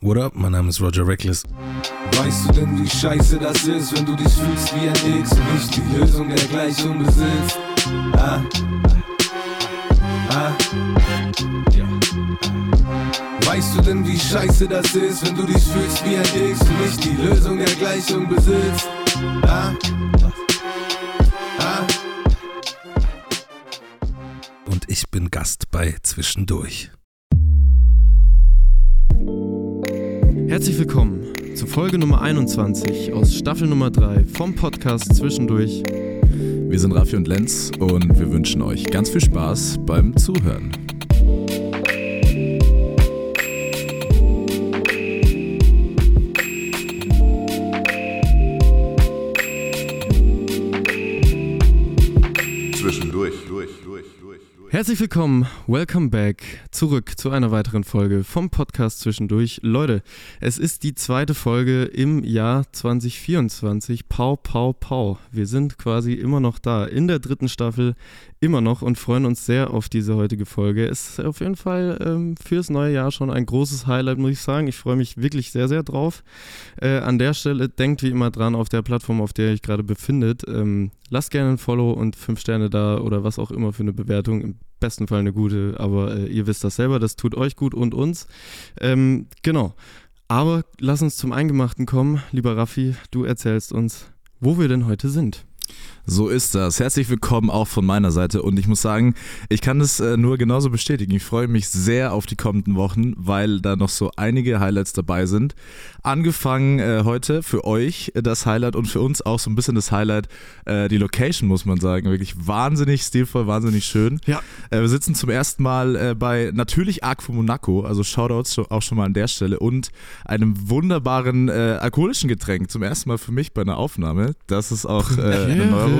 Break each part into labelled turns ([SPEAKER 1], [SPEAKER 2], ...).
[SPEAKER 1] What up? Mein Name ist Roger Reckless.
[SPEAKER 2] Weißt du denn, wie scheiße das ist, wenn du dich fühlst wie ein X und nicht die Lösung der Gleichung besitzt? Ah. Ah. Weißt du denn, wie scheiße das ist, wenn du dich fühlst wie ein X und nicht die Lösung der Gleichung besitzt? Ah. Ah.
[SPEAKER 1] Und ich bin Gast bei Zwischendurch.
[SPEAKER 3] Herzlich willkommen zu Folge Nummer 21 aus Staffel Nummer 3 vom Podcast Zwischendurch.
[SPEAKER 4] Wir sind Raffi und Lenz und wir wünschen euch ganz viel Spaß beim Zuhören.
[SPEAKER 3] Herzlich willkommen, welcome back, zurück zu einer weiteren Folge vom Podcast Zwischendurch. Leute, es ist die zweite Folge im Jahr 2024. Pau, pau, pau. Wir sind quasi immer noch da, in der dritten Staffel, immer noch und freuen uns sehr auf diese heutige Folge. Es ist auf jeden Fall ähm, fürs neue Jahr schon ein großes Highlight, muss ich sagen. Ich freue mich wirklich sehr, sehr drauf. Äh, an der Stelle denkt wie immer dran, auf der Plattform, auf der ihr euch gerade befindet. Ähm, lasst gerne ein Follow und fünf Sterne da oder was auch immer für eine Bewertung. Im besten Fall eine gute, aber äh, ihr wisst das selber, das tut euch gut und uns. Ähm, genau. Aber lass uns zum Eingemachten kommen. Lieber Raffi, du erzählst uns, wo wir denn heute sind.
[SPEAKER 4] So ist das. Herzlich willkommen auch von meiner Seite und ich muss sagen, ich kann das äh, nur genauso bestätigen. Ich freue mich sehr auf die kommenden Wochen, weil da noch so einige Highlights dabei sind. Angefangen äh, heute für euch äh, das Highlight und für uns auch so ein bisschen das Highlight, äh, die Location muss man sagen. Wirklich wahnsinnig stilvoll, wahnsinnig schön.
[SPEAKER 3] Ja.
[SPEAKER 4] Äh, wir sitzen zum ersten Mal bei natürlich Aqua Monaco, also Shoutouts auch schon mal an der Stelle und einem wunderbaren alkoholischen Getränk. Zum ersten Mal für mich bei einer Aufnahme. Das ist auch eine Neuerung.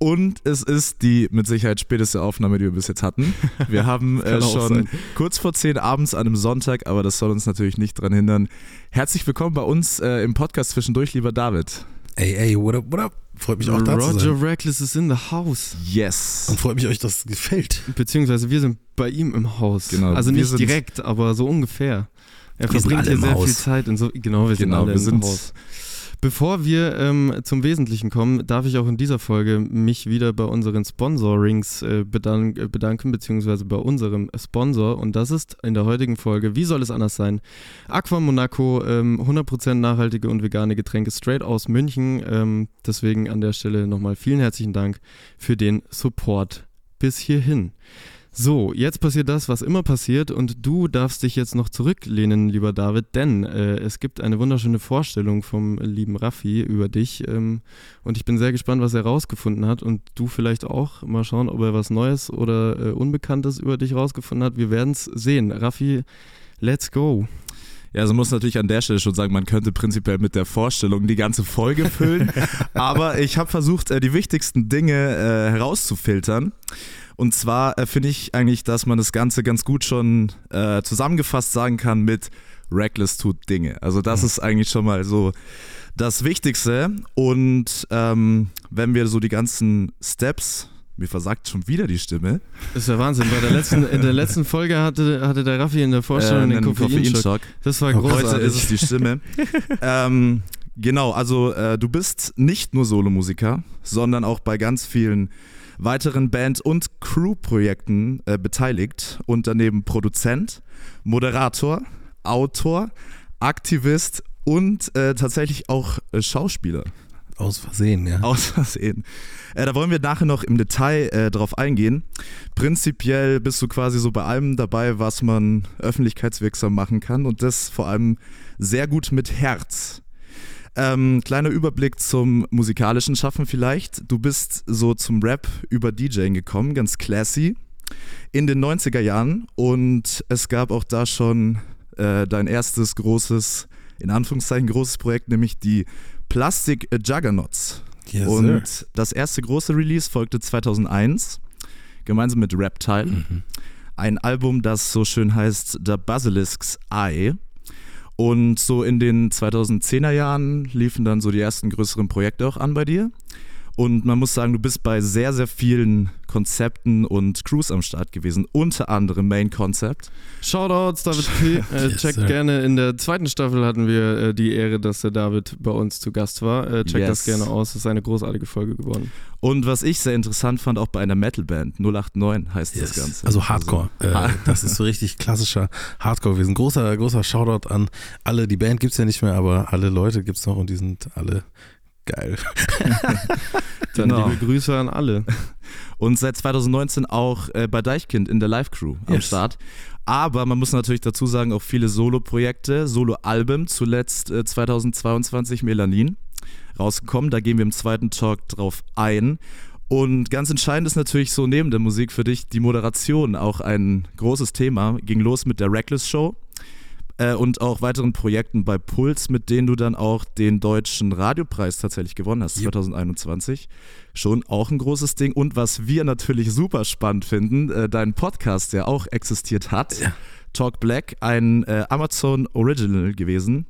[SPEAKER 4] Und es ist die mit Sicherheit späteste Aufnahme, die wir bis jetzt hatten. Wir haben äh, schon
[SPEAKER 3] sein.
[SPEAKER 4] kurz vor 10 abends an einem Sonntag, aber das soll uns natürlich nicht dran hindern. Herzlich willkommen bei uns äh, im Podcast zwischendurch, lieber David.
[SPEAKER 1] Ey, ey, what up, what up? Freut mich auch da zu
[SPEAKER 3] Roger
[SPEAKER 1] sein.
[SPEAKER 3] Reckless is in the house.
[SPEAKER 4] Yes.
[SPEAKER 1] Und freut mich, euch das gefällt.
[SPEAKER 3] Beziehungsweise wir sind bei ihm im Haus.
[SPEAKER 4] Genau,
[SPEAKER 3] Also nicht
[SPEAKER 4] sind-
[SPEAKER 3] direkt, aber so ungefähr. Er
[SPEAKER 1] Wir sind
[SPEAKER 3] verbringt hier sehr
[SPEAKER 1] Haus.
[SPEAKER 3] viel Zeit in so. Genau, wir sind
[SPEAKER 4] Genau,
[SPEAKER 3] alle
[SPEAKER 4] wir
[SPEAKER 3] im
[SPEAKER 4] sind-
[SPEAKER 3] Haus. Bevor wir ähm, zum Wesentlichen kommen, darf ich auch in dieser Folge mich wieder bei unseren Sponsorings äh, bedank äh, bedanken, beziehungsweise bei unserem Sponsor. Und das ist in der heutigen Folge, wie soll es anders sein? Aqua Monaco, ähm, 100% nachhaltige und vegane Getränke straight aus München. Ähm, deswegen an der Stelle nochmal vielen herzlichen Dank für den Support bis hierhin. So, jetzt passiert das, was immer passiert und du darfst dich jetzt noch zurücklehnen, lieber David, denn äh, es gibt eine wunderschöne Vorstellung vom lieben Raffi über dich ähm, und ich bin sehr gespannt, was er rausgefunden hat und du vielleicht auch. Mal schauen, ob er was Neues oder äh, Unbekanntes über dich rausgefunden hat. Wir werden es sehen. Raffi, let's go.
[SPEAKER 4] Ja, also muss natürlich an der Stelle schon sagen, man könnte prinzipiell mit der Vorstellung die ganze Folge füllen. aber ich habe versucht, äh, die wichtigsten Dinge äh, herauszufiltern. Und zwar äh, finde ich eigentlich, dass man das Ganze ganz gut schon äh, zusammengefasst sagen kann mit Reckless tut Dinge. Also das ist eigentlich schon mal so das Wichtigste. Und ähm, wenn wir so die ganzen Steps, mir versagt schon wieder die Stimme,
[SPEAKER 3] Das ist ja Wahnsinn. Bei der letzten, in der letzten Folge hatte, hatte der Raffi in der Vorstellung den
[SPEAKER 4] einen
[SPEAKER 3] Koffeinschock.
[SPEAKER 4] Koffeinschock.
[SPEAKER 3] Das war
[SPEAKER 1] Heute
[SPEAKER 3] großartig.
[SPEAKER 4] Heute ist es die Stimme. ähm, genau, also äh, du bist nicht nur Solomusiker, sondern auch bei ganz vielen weiteren Band- und Crew-Projekten äh, beteiligt und daneben Produzent, Moderator, Autor, Aktivist und äh, tatsächlich auch äh, Schauspieler.
[SPEAKER 1] Aus Versehen, ja.
[SPEAKER 4] Aus Versehen. Äh, da wollen wir nachher noch im Detail äh, drauf eingehen. Prinzipiell bist du quasi so bei allem dabei, was man öffentlichkeitswirksam machen kann und das vor allem sehr gut mit Herz. Ähm, kleiner Überblick zum musikalischen Schaffen vielleicht. Du bist so zum Rap über DJing gekommen, ganz classy, in den 90er Jahren und es gab auch da schon äh, dein erstes großes, in Anführungszeichen großes Projekt, nämlich die Plastic Juggernauts.
[SPEAKER 1] Yes,
[SPEAKER 4] und
[SPEAKER 1] sir.
[SPEAKER 4] das erste große Release folgte 2001, gemeinsam mit Reptile.
[SPEAKER 1] Mhm.
[SPEAKER 4] Ein Album, das so schön heißt The Basilisks Eye. Und so in den 2010er Jahren liefen dann so die ersten größeren Projekte auch an bei dir. Und man muss sagen, du bist bei sehr, sehr vielen Konzepten und Crews am Start gewesen, unter anderem Main Concept.
[SPEAKER 3] Shoutouts, David P. Äh, checkt yes, gerne. In der zweiten Staffel hatten wir äh, die Ehre, dass der David bei uns zu Gast war. Äh, checkt yes. das gerne aus. Es ist eine großartige Folge geworden.
[SPEAKER 4] Und was ich sehr interessant fand, auch bei einer Metalband, 089 heißt yes. das Ganze.
[SPEAKER 1] Also Hardcore. Also, äh, das ist so richtig klassischer Hardcore gewesen. Großer, großer Shoutout an alle. Die Band gibt es ja nicht mehr, aber alle Leute gibt es noch und die sind alle Geil.
[SPEAKER 3] Dann genau. liebe Grüße an alle.
[SPEAKER 4] Und seit 2019 auch äh, bei Deichkind in der Live-Crew am yes. Start. Aber man muss natürlich dazu sagen, auch viele Solo-Projekte, Solo-Alben, zuletzt äh, 2022 Melanin rausgekommen. Da gehen wir im zweiten Talk drauf ein. Und ganz entscheidend ist natürlich so neben der Musik für dich die Moderation, auch ein großes Thema. Ging los mit der Reckless Show äh, und auch weiteren Projekten bei Puls, mit denen du dann auch den deutschen Radiopreis tatsächlich gewonnen hast, yep. 2021. Schon auch ein großes Ding. Und was wir natürlich super spannend finden, äh, dein Podcast, der auch existiert hat, ja. Talk Black, ein äh, Amazon Original gewesen.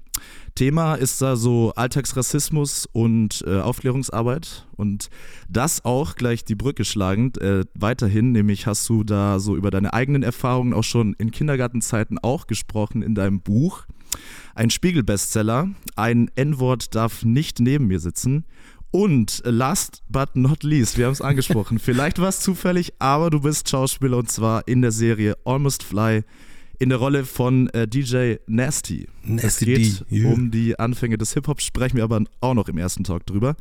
[SPEAKER 4] Thema ist da so Alltagsrassismus und äh, Aufklärungsarbeit und das auch gleich die Brücke schlagend äh, weiterhin, nämlich hast du da so über deine eigenen Erfahrungen auch schon in Kindergartenzeiten auch gesprochen in deinem Buch. Ein Spiegel-Bestseller, ein N-Wort darf nicht neben mir sitzen und last but not least, wir haben es angesprochen, vielleicht war es zufällig, aber du bist Schauspieler und zwar in der Serie Almost Fly in der Rolle von äh, DJ Nasty. Nasty es geht D. um die Anfänge des Hip-Hops, sprechen wir aber auch noch im ersten Talk drüber.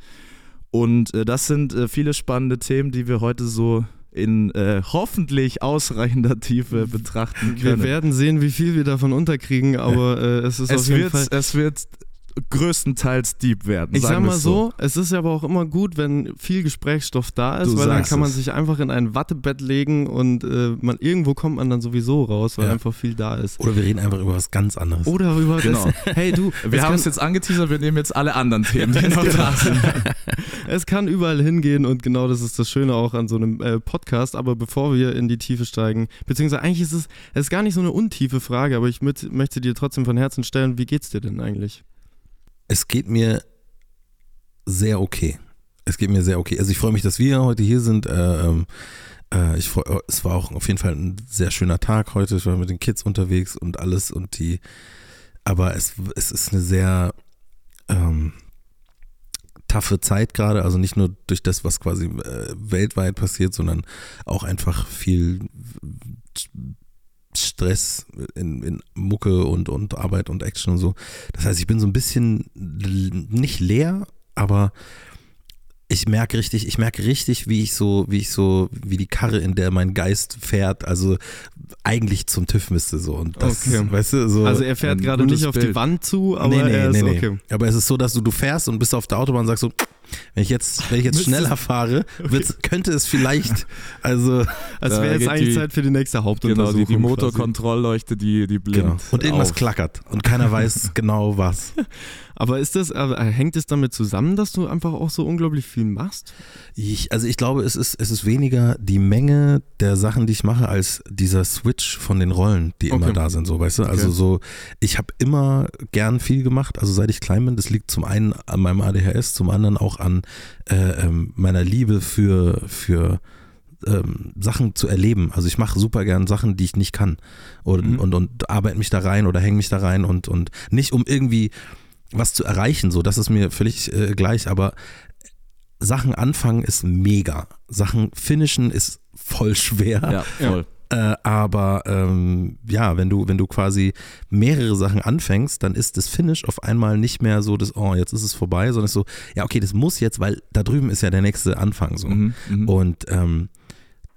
[SPEAKER 4] Und äh, das sind äh, viele spannende Themen, die wir heute so in äh, hoffentlich ausreichender Tiefe betrachten können.
[SPEAKER 3] Wir werden sehen, wie viel wir davon unterkriegen, aber äh, es ist
[SPEAKER 4] es
[SPEAKER 3] auf jeden
[SPEAKER 4] wird,
[SPEAKER 3] Fall...
[SPEAKER 4] Es wird größtenteils deep werden.
[SPEAKER 3] Ich sag mal so, es ist aber auch immer gut, wenn viel Gesprächsstoff da ist, du weil dann kann man es. sich einfach in ein Wattebett legen und äh, man irgendwo kommt man dann sowieso raus, weil ja. einfach viel da ist.
[SPEAKER 1] Oder wir reden einfach über was ganz anderes.
[SPEAKER 3] Oder über genau. das, hey du,
[SPEAKER 4] wir haben es jetzt angeteasert, wir nehmen jetzt alle anderen Themen, die noch da sind.
[SPEAKER 3] es kann überall hingehen und genau das ist das Schöne auch an so einem äh, Podcast, aber bevor wir in die Tiefe steigen, beziehungsweise eigentlich ist es, es ist gar nicht so eine untiefe Frage, aber ich mit, möchte dir trotzdem von Herzen stellen, wie geht's dir denn eigentlich?
[SPEAKER 1] Es geht mir sehr okay. Es geht mir sehr okay. Also ich freue mich, dass wir heute hier sind. Äh, ähm, äh, ich freu, es war auch auf jeden Fall ein sehr schöner Tag heute. Ich war mit den Kids unterwegs und alles und die. Aber es, es ist eine sehr ähm, taffe Zeit gerade. Also nicht nur durch das, was quasi äh, weltweit passiert, sondern auch einfach viel Stress in, in Mucke und, und Arbeit und Action und so. Das heißt, ich bin so ein bisschen nicht leer, aber ich merke richtig, ich merke richtig, wie ich so, wie ich so, wie die Karre, in der mein Geist fährt, also eigentlich zum TÜV müsste so. Und das, okay. weißt du, so
[SPEAKER 3] also er fährt gerade nicht auf Bild. die Wand zu, aber nee, nee, er ist nee, okay.
[SPEAKER 1] Aber es ist so, dass du, du fährst und bist auf der Autobahn und sagst so, wenn ich jetzt, wenn ich jetzt schneller fahre, könnte es vielleicht, also.
[SPEAKER 3] Es wäre jetzt eigentlich die, Zeit für die nächste Hauptuntersuchung. Genau,
[SPEAKER 4] die, die Motorkontrollleuchte, die, die blinkt. Genau.
[SPEAKER 1] Und irgendwas auf. klackert und keiner weiß genau was.
[SPEAKER 3] Aber ist das, äh, hängt es damit zusammen, dass du einfach auch so unglaublich viel machst?
[SPEAKER 1] Ich, also ich glaube, es ist, es ist weniger die Menge der Sachen, die ich mache, als dieser Switch von den Rollen, die okay. immer da sind, so, weißt du? Also okay. so, ich habe immer gern viel gemacht, also seit ich klein bin, das liegt zum einen an meinem ADHS, zum anderen auch an äh, ähm, meiner Liebe für, für ähm, Sachen zu erleben. Also ich mache super gern Sachen, die ich nicht kann und, mhm. und, und arbeite mich da rein oder hänge mich da rein und, und nicht um irgendwie was zu erreichen, so, das ist mir völlig äh, gleich, aber Sachen anfangen ist mega. Sachen finishen ist voll schwer.
[SPEAKER 4] Ja, voll.
[SPEAKER 1] Äh, aber ähm, ja, wenn du, wenn du quasi mehrere Sachen anfängst, dann ist das Finish auf einmal nicht mehr so, dass, oh, jetzt ist es vorbei, sondern so, ja, okay, das muss jetzt, weil da drüben ist ja der nächste Anfang so. Mhm, mhm. Und ähm,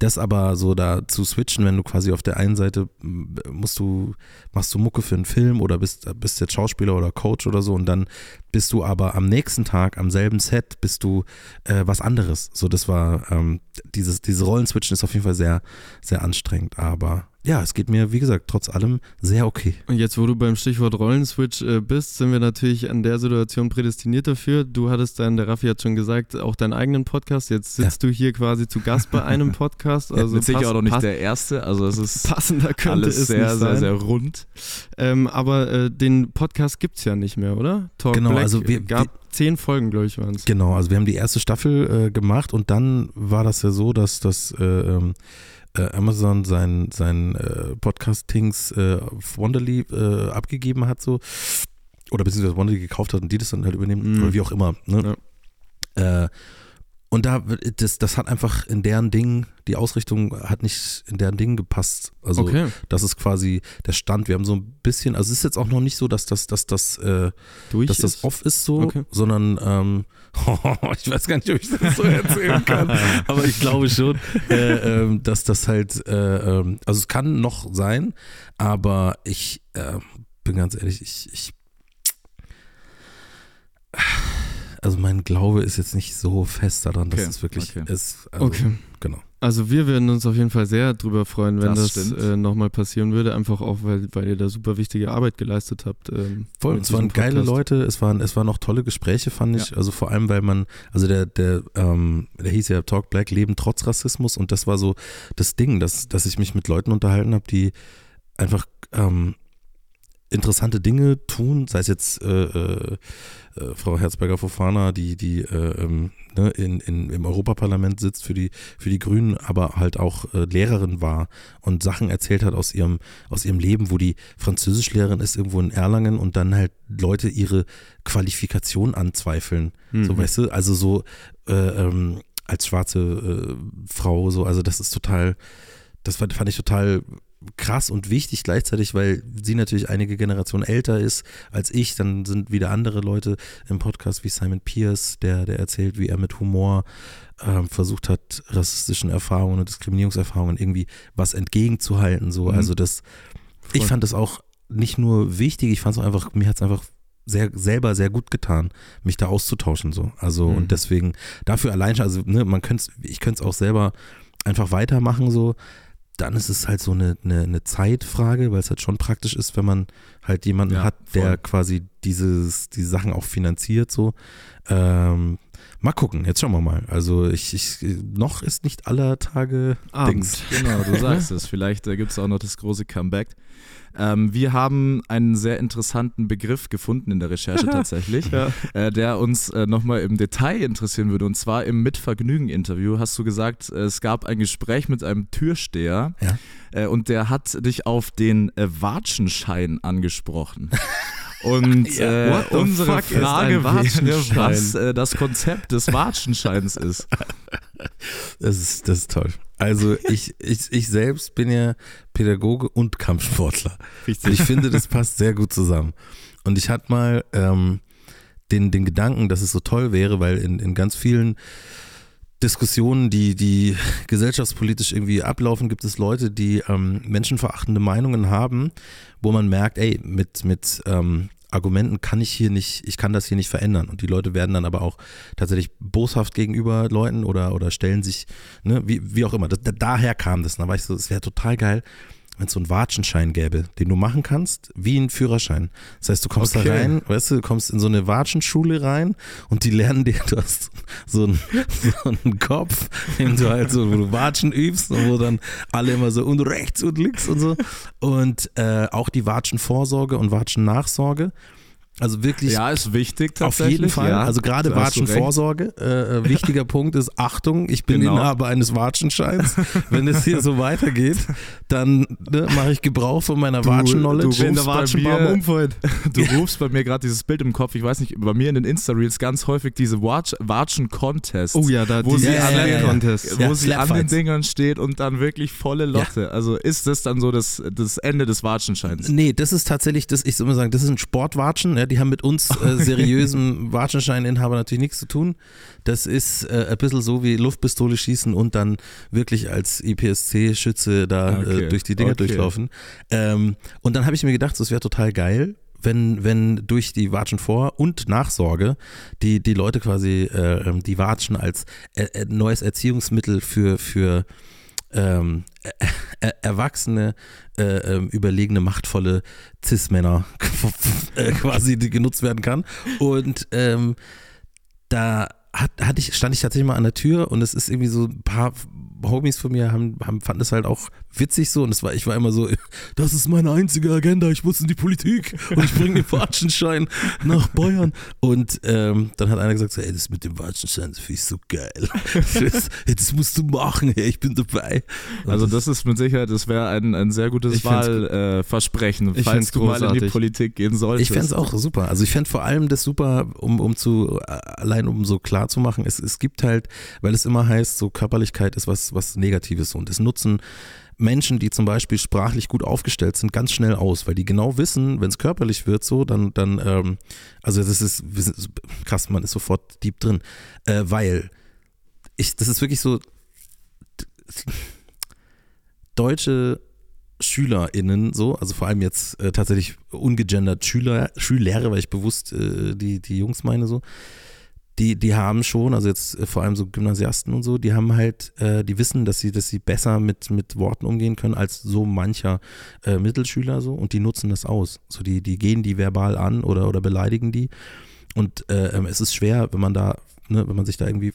[SPEAKER 1] das aber so da zu switchen, wenn du quasi auf der einen Seite musst du, machst du Mucke für einen Film oder bist, bist jetzt Schauspieler oder Coach oder so und dann bist du aber am nächsten Tag, am selben Set, bist du äh, was anderes. So, das war, ähm, dieses, diese Rollenswitchen ist auf jeden Fall sehr, sehr anstrengend, aber ja, es geht mir, wie gesagt, trotz allem sehr okay.
[SPEAKER 3] Und jetzt, wo du beim Stichwort Rollenswitch äh, bist, sind wir natürlich an der Situation prädestiniert dafür. Du hattest dann, der Raffi hat schon gesagt, auch deinen eigenen Podcast. Jetzt sitzt ja. du hier quasi zu Gast bei einem Podcast.
[SPEAKER 4] Also ja, sicher auch noch nicht der erste. Also es ist
[SPEAKER 3] passender könnte
[SPEAKER 4] alles
[SPEAKER 3] es
[SPEAKER 4] sehr, sehr, sehr rund.
[SPEAKER 3] Ähm, aber äh, den Podcast gibt es ja nicht mehr, oder?
[SPEAKER 1] Talk genau, Black also wir,
[SPEAKER 3] gab zehn Folgen, glaube ich, waren es.
[SPEAKER 1] Genau, also wir haben die erste Staffel äh, gemacht und dann war das ja so, dass das äh, Amazon sein, sein äh, Podcastings äh, auf Wonderly äh, abgegeben hat, so. Oder beziehungsweise Wonderly gekauft hat und die das dann halt übernehmen, mhm. oder wie auch immer. Ne? Ja. Äh, und da, das, das hat einfach in deren Ding, die Ausrichtung hat nicht in deren Ding gepasst. Also okay. das ist quasi der Stand. Wir haben so ein bisschen, also es ist jetzt auch noch nicht so, dass das, dass das, äh, dass das off ist so, okay. sondern ähm, ich weiß gar nicht, ob ich das so erzählen kann, aber ich glaube schon, äh, äh, dass das halt, äh, ähm, also es kann noch sein, aber ich äh, bin ganz ehrlich, ich, ich also mein Glaube ist jetzt nicht so fest daran, dass okay. es wirklich okay. ist. Also,
[SPEAKER 3] okay.
[SPEAKER 1] Genau.
[SPEAKER 3] Also wir würden uns auf jeden Fall sehr drüber freuen, wenn das, das äh, nochmal passieren würde, einfach auch, weil, weil ihr da super wichtige Arbeit geleistet habt. Ähm,
[SPEAKER 1] Voll, es waren Podcast. geile Leute, es waren, es waren auch tolle Gespräche, fand ich. Ja. Also vor allem, weil man, also der, der, ähm, der hieß ja Talk Black, Leben trotz Rassismus und das war so das Ding, dass, dass ich mich mit Leuten unterhalten habe, die einfach ähm, interessante Dinge tun, sei es jetzt äh, äh, äh, Frau Herzberger-Fofana, die, die äh, ähm, ne, in, in, im Europaparlament sitzt für die, für die Grünen, aber halt auch äh, Lehrerin war und Sachen erzählt hat aus ihrem, aus ihrem Leben, wo die Französischlehrerin ist irgendwo in Erlangen und dann halt Leute ihre Qualifikation anzweifeln. Mhm. So, weißt du, also so äh, ähm, als schwarze äh, Frau, so, also das ist total, das fand, fand ich total krass und wichtig gleichzeitig, weil sie natürlich einige Generationen älter ist als ich. Dann sind wieder andere Leute im Podcast wie Simon Pierce, der, der erzählt, wie er mit Humor äh, versucht hat, rassistischen Erfahrungen und Diskriminierungserfahrungen irgendwie was entgegenzuhalten. So. Mhm. Also das, ich fand das auch nicht nur wichtig, ich fand es auch einfach, mir hat es einfach sehr, selber sehr gut getan, mich da auszutauschen. So. Also mhm. und deswegen, dafür allein schon, also ne, man könnte ich könnte es auch selber einfach weitermachen, so dann ist es halt so eine, eine, eine Zeitfrage, weil es halt schon praktisch ist, wenn man halt jemanden ja, hat, der voll. quasi dieses, die Sachen auch finanziert. So. Ähm, mal gucken, jetzt schauen wir mal. Also ich, ich noch ist nicht aller Tage
[SPEAKER 4] Abend. Dings. Genau, du sagst es. Vielleicht äh, gibt es auch noch das große Comeback. Ähm, wir haben einen sehr interessanten Begriff gefunden in der Recherche tatsächlich, ja. äh, der uns äh, nochmal im Detail interessieren würde. Und zwar im Mitvergnügen-Interview hast du gesagt, äh, es gab ein Gespräch mit einem Türsteher ja. Äh, und der hat dich auf den äh, Watschenschein angesprochen. Und ja, äh, unsere Frage wäre, was äh, das Konzept des Watschenscheins ist.
[SPEAKER 1] Das ist, das ist toll. Also ich, ich, ich selbst bin ja Pädagoge und Kampfsportler. Richtig. Ich finde, das passt sehr gut zusammen. Und ich hatte mal ähm, den, den Gedanken, dass es so toll wäre, weil in, in ganz vielen Diskussionen, die, die gesellschaftspolitisch irgendwie ablaufen, gibt es Leute, die ähm, menschenverachtende Meinungen haben, wo man merkt, ey, mit, mit ähm, Argumenten kann ich hier nicht, ich kann das hier nicht verändern. Und die Leute werden dann aber auch tatsächlich boshaft gegenüber Leuten oder, oder stellen sich, ne, wie, wie auch immer. Das, daher kam das. Da war ich so, es wäre total geil, wenn es so einen Watschenschein gäbe, den du machen kannst, wie ein Führerschein. Das heißt, du kommst okay. da rein, weißt du, du kommst in so eine Watschenschule rein und die lernen dir, du hast so einen, so einen Kopf, den du halt so, wo du Watschen übst und wo dann alle immer so und rechts und links und so. Und äh, auch die Watschenvorsorge und Watschennachsorge. Also wirklich.
[SPEAKER 4] Ja, ist wichtig tatsächlich.
[SPEAKER 1] Auf jeden Fall. Ja, also gerade Watschenvorsorge. Äh, äh, wichtiger Punkt ist Achtung, ich bin genau. Inhaber eines Watschenscheins. Wenn es hier so weitergeht, dann ne, mache ich Gebrauch von meiner Watschen-Knowledge.
[SPEAKER 4] Du, du, rufst du rufst bei mir gerade dieses Bild im Kopf. Ich weiß nicht, bei mir in den Insta-Reels ganz häufig diese Watschen-Contests.
[SPEAKER 3] Oh ja, da
[SPEAKER 4] wo sie,
[SPEAKER 3] ja,
[SPEAKER 4] an,
[SPEAKER 3] ja,
[SPEAKER 4] den, Contest. Wo sie an den Dingern steht und dann wirklich volle Lotte. Also ist das dann so das, das Ende des Watschenscheins?
[SPEAKER 1] Nee, das ist tatsächlich, das, ich soll mal sagen, das ist ein Sportwatschen. Ja, die haben mit uns äh, seriösen Watschenscheininhaber natürlich nichts zu tun. Das ist äh, ein bisschen so wie Luftpistole schießen und dann wirklich als IPSC-Schütze da äh, okay. äh, durch die Dinger okay. durchlaufen. Ähm, und dann habe ich mir gedacht, das wäre total geil, wenn, wenn durch die Watschenvor- und Nachsorge die, die Leute quasi äh, ähm, die Watschen als äh, neues Erziehungsmittel für, für ähm, äh, erwachsene, äh, ähm, überlegene, machtvolle Cis-Männer äh, quasi, die genutzt werden kann. Und ähm, da hat, hatte ich, stand ich tatsächlich mal an der Tür und es ist irgendwie so ein paar Homies von mir haben, haben, fanden es halt auch witzig so und es war, ich war immer so, das ist meine einzige Agenda, ich muss in die Politik und ich bringe den Watschenschein nach Bayern. Und ähm, dann hat einer gesagt, so, ey, das mit dem Watschenschein, das finde ich so geil. Das, das, musst du machen, ey, ich bin dabei.
[SPEAKER 4] Und also das, ist mit Sicherheit, das wäre ein, ein sehr gutes Wahlversprechen, äh, falls du mal in die Politik gehen solltest.
[SPEAKER 1] Ich fände es auch super. Also ich fände vor allem das super, um, um zu, allein um so klar zu machen, es, es gibt halt, weil es immer heißt, so Körperlichkeit ist was was, Negatives und es nutzen Menschen, die zum Beispiel sprachlich gut aufgestellt sind, ganz schnell aus, weil die genau wissen, wenn es körperlich wird, so, dann, dann, ähm, also das ist krass, man ist sofort deep drin, äh, weil ich, das ist wirklich so, deutsche SchülerInnen, so, also vor allem jetzt äh, tatsächlich ungegendert Schüler, Schüler, weil ich bewusst äh, die, die Jungs meine, so, die, die haben schon, also jetzt äh, vor allem so Gymnasiasten und so, die haben halt, äh, die wissen, dass sie, dass sie besser mit, mit Worten umgehen können als so mancher äh, Mittelschüler so und die nutzen das aus. So die, die gehen die verbal an oder, oder beleidigen die. Und äh, ähm, es ist schwer, wenn man da, ne, wenn man sich da irgendwie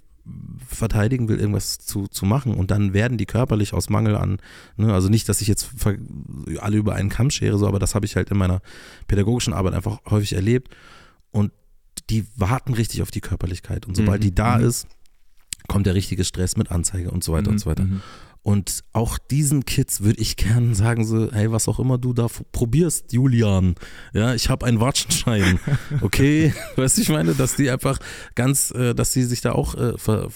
[SPEAKER 1] verteidigen will, irgendwas zu, zu machen und dann werden die körperlich aus Mangel an, ne, also nicht, dass ich jetzt alle über einen Kamm schere, so, aber das habe ich halt in meiner pädagogischen Arbeit einfach häufig erlebt und die warten richtig auf die Körperlichkeit. Und sobald mhm. die da mhm. ist, kommt der richtige Stress mit Anzeige und so weiter mhm. und so weiter. Und auch diesen Kids würde ich gerne sagen, so, hey, was auch immer du da probierst, Julian, ja, ich habe einen Watschenschein, okay, weißt du, ich meine, dass die einfach ganz, äh, dass sie sich da auch, äh,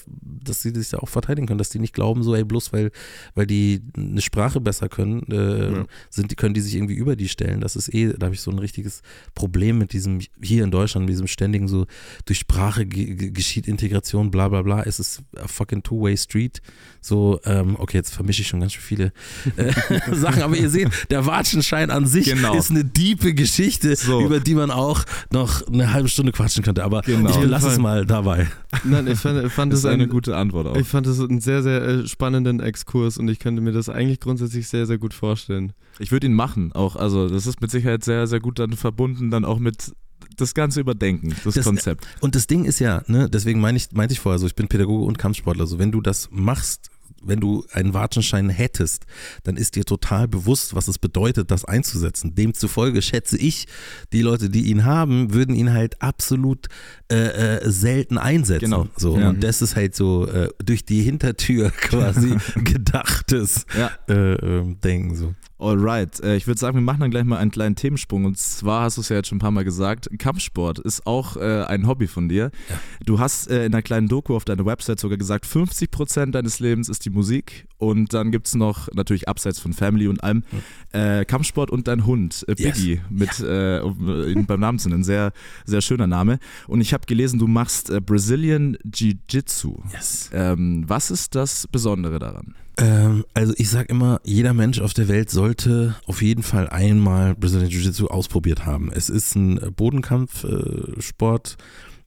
[SPEAKER 1] dass sie sich da auch verteidigen können, dass die nicht glauben, so, ey, bloß weil, weil die eine Sprache besser können, äh, ja. sind, können die sich irgendwie über die stellen. Das ist eh, da habe ich so ein richtiges Problem mit diesem, hier in Deutschland, mit diesem ständigen so, durch Sprache geschieht Integration, bla bla bla, es ist a fucking two-way street, so, ähm, okay, jetzt vermische ich schon ganz schön viele äh, Sachen, aber ihr seht, der Watschenschein an sich genau. ist eine diepe Geschichte, so. über die man auch noch eine halbe Stunde quatschen könnte, aber genau. ich lasse es mal dabei.
[SPEAKER 3] Nein, ich fand, fand
[SPEAKER 4] das ist eine, eine gute Antwort auch.
[SPEAKER 3] Ich fand es einen sehr, sehr äh, spannenden Exkurs und ich könnte mir das eigentlich grundsätzlich sehr, sehr gut vorstellen.
[SPEAKER 4] Ich würde ihn machen, auch, also das ist mit Sicherheit sehr, sehr gut dann verbunden, dann auch mit das Ganze überdenken, das, das, Konzept.
[SPEAKER 1] Und das Ding ist ja, ne, deswegen meine ich, meinte ich vorher so, ich bin Pädagoge und Kampfsportler, so wenn du das machst, wenn du einen Watschenschein hättest, dann ist dir total bewusst, was es bedeutet, das einzusetzen. Demzufolge schätze ich, die Leute, die ihn haben, würden ihn halt absolut äh, äh, selten einsetzen. Genau. So. Ja. Und das ist halt so äh, durch die Hintertür quasi gedachtes ja. Äh, ähm, Denken. So.
[SPEAKER 4] Alright, äh, ich würde sagen, wir machen dann gleich mal einen kleinen Themensprung. Und zwar hast du es ja jetzt schon ein paar Mal gesagt, Kampfsport ist auch äh, ein Hobby von dir. Ja. Du hast äh, in einer kleinen Doku auf deiner Website sogar gesagt, 50% deines Lebens ist die Musik. Und dann gibt es noch, natürlich abseits von Family und allem, mhm. Kampfsport und dein Hund, äh, Biggie, yes. mit, ja. um ihn beim Namen zu nennen. Sehr, sehr schöner Name. Und ich habe gelesen, du machst Brazilian Jiu-Jitsu. Yes. Ähm, was ist das Besondere daran?
[SPEAKER 1] Ähm, also ich sage immer, jeder Mensch auf der Welt sollte auf jeden Fall einmal Brazilian Jiu-Jitsu ausprobiert haben. Es ist ein Bodenkampfsport,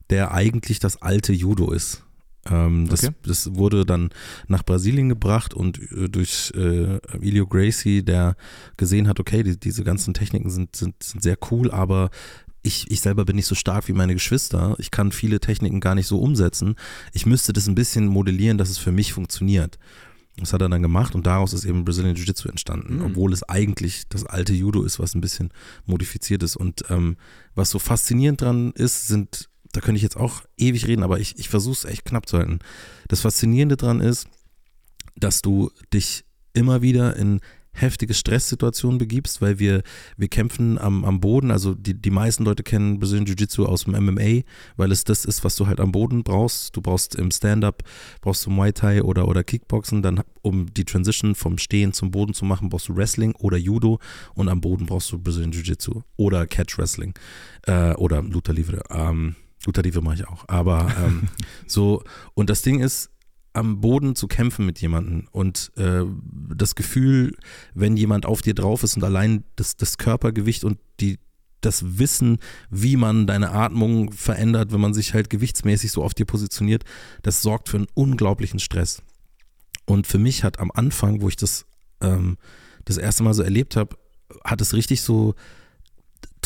[SPEAKER 1] der eigentlich das alte Judo ist. Ähm, das, okay. das, wurde dann nach Brasilien gebracht und äh, durch äh, Elio Gracie, der gesehen hat, okay, die, diese ganzen Techniken sind, sind, sind sehr cool, aber ich, ich selber bin nicht so stark wie meine Geschwister. Ich kann viele Techniken gar nicht so umsetzen. Ich müsste das ein bisschen modellieren, dass es für mich funktioniert. Das hat er dann gemacht und daraus ist eben Brazilian Jiu-Jitsu entstanden, mhm. obwohl es eigentlich das alte Judo ist, was ein bisschen modifiziert ist. Und ähm, was so faszinierend dran ist, sind, da könnte ich jetzt auch ewig reden, aber ich, ich versuche es echt knapp zu halten. Das Faszinierende dran ist, dass du dich immer wieder in heftige Stresssituationen begibst, weil wir, wir kämpfen am, am Boden. Also die, die meisten Leute kennen Brazilian Jiu-Jitsu aus dem MMA, weil es das ist, was du halt am Boden brauchst. Du brauchst im Stand-up, brauchst du Muay Thai oder, oder Kickboxen. Dann, um die Transition vom Stehen zum Boden zu machen, brauchst du Wrestling oder Judo. Und am Boden brauchst du Brazilian Jiu-Jitsu oder Catch Wrestling äh, oder Luta Livre. Ähm, Luta Livre mache ich auch. Aber ähm, so, und das Ding ist, am Boden zu kämpfen mit jemandem und äh, das Gefühl, wenn jemand auf dir drauf ist und allein das, das Körpergewicht und die, das Wissen, wie man deine Atmung verändert, wenn man sich halt gewichtsmäßig so auf dir positioniert, das sorgt für einen unglaublichen Stress. Und für mich hat am Anfang, wo ich das ähm, das erste Mal so erlebt habe, hat es richtig so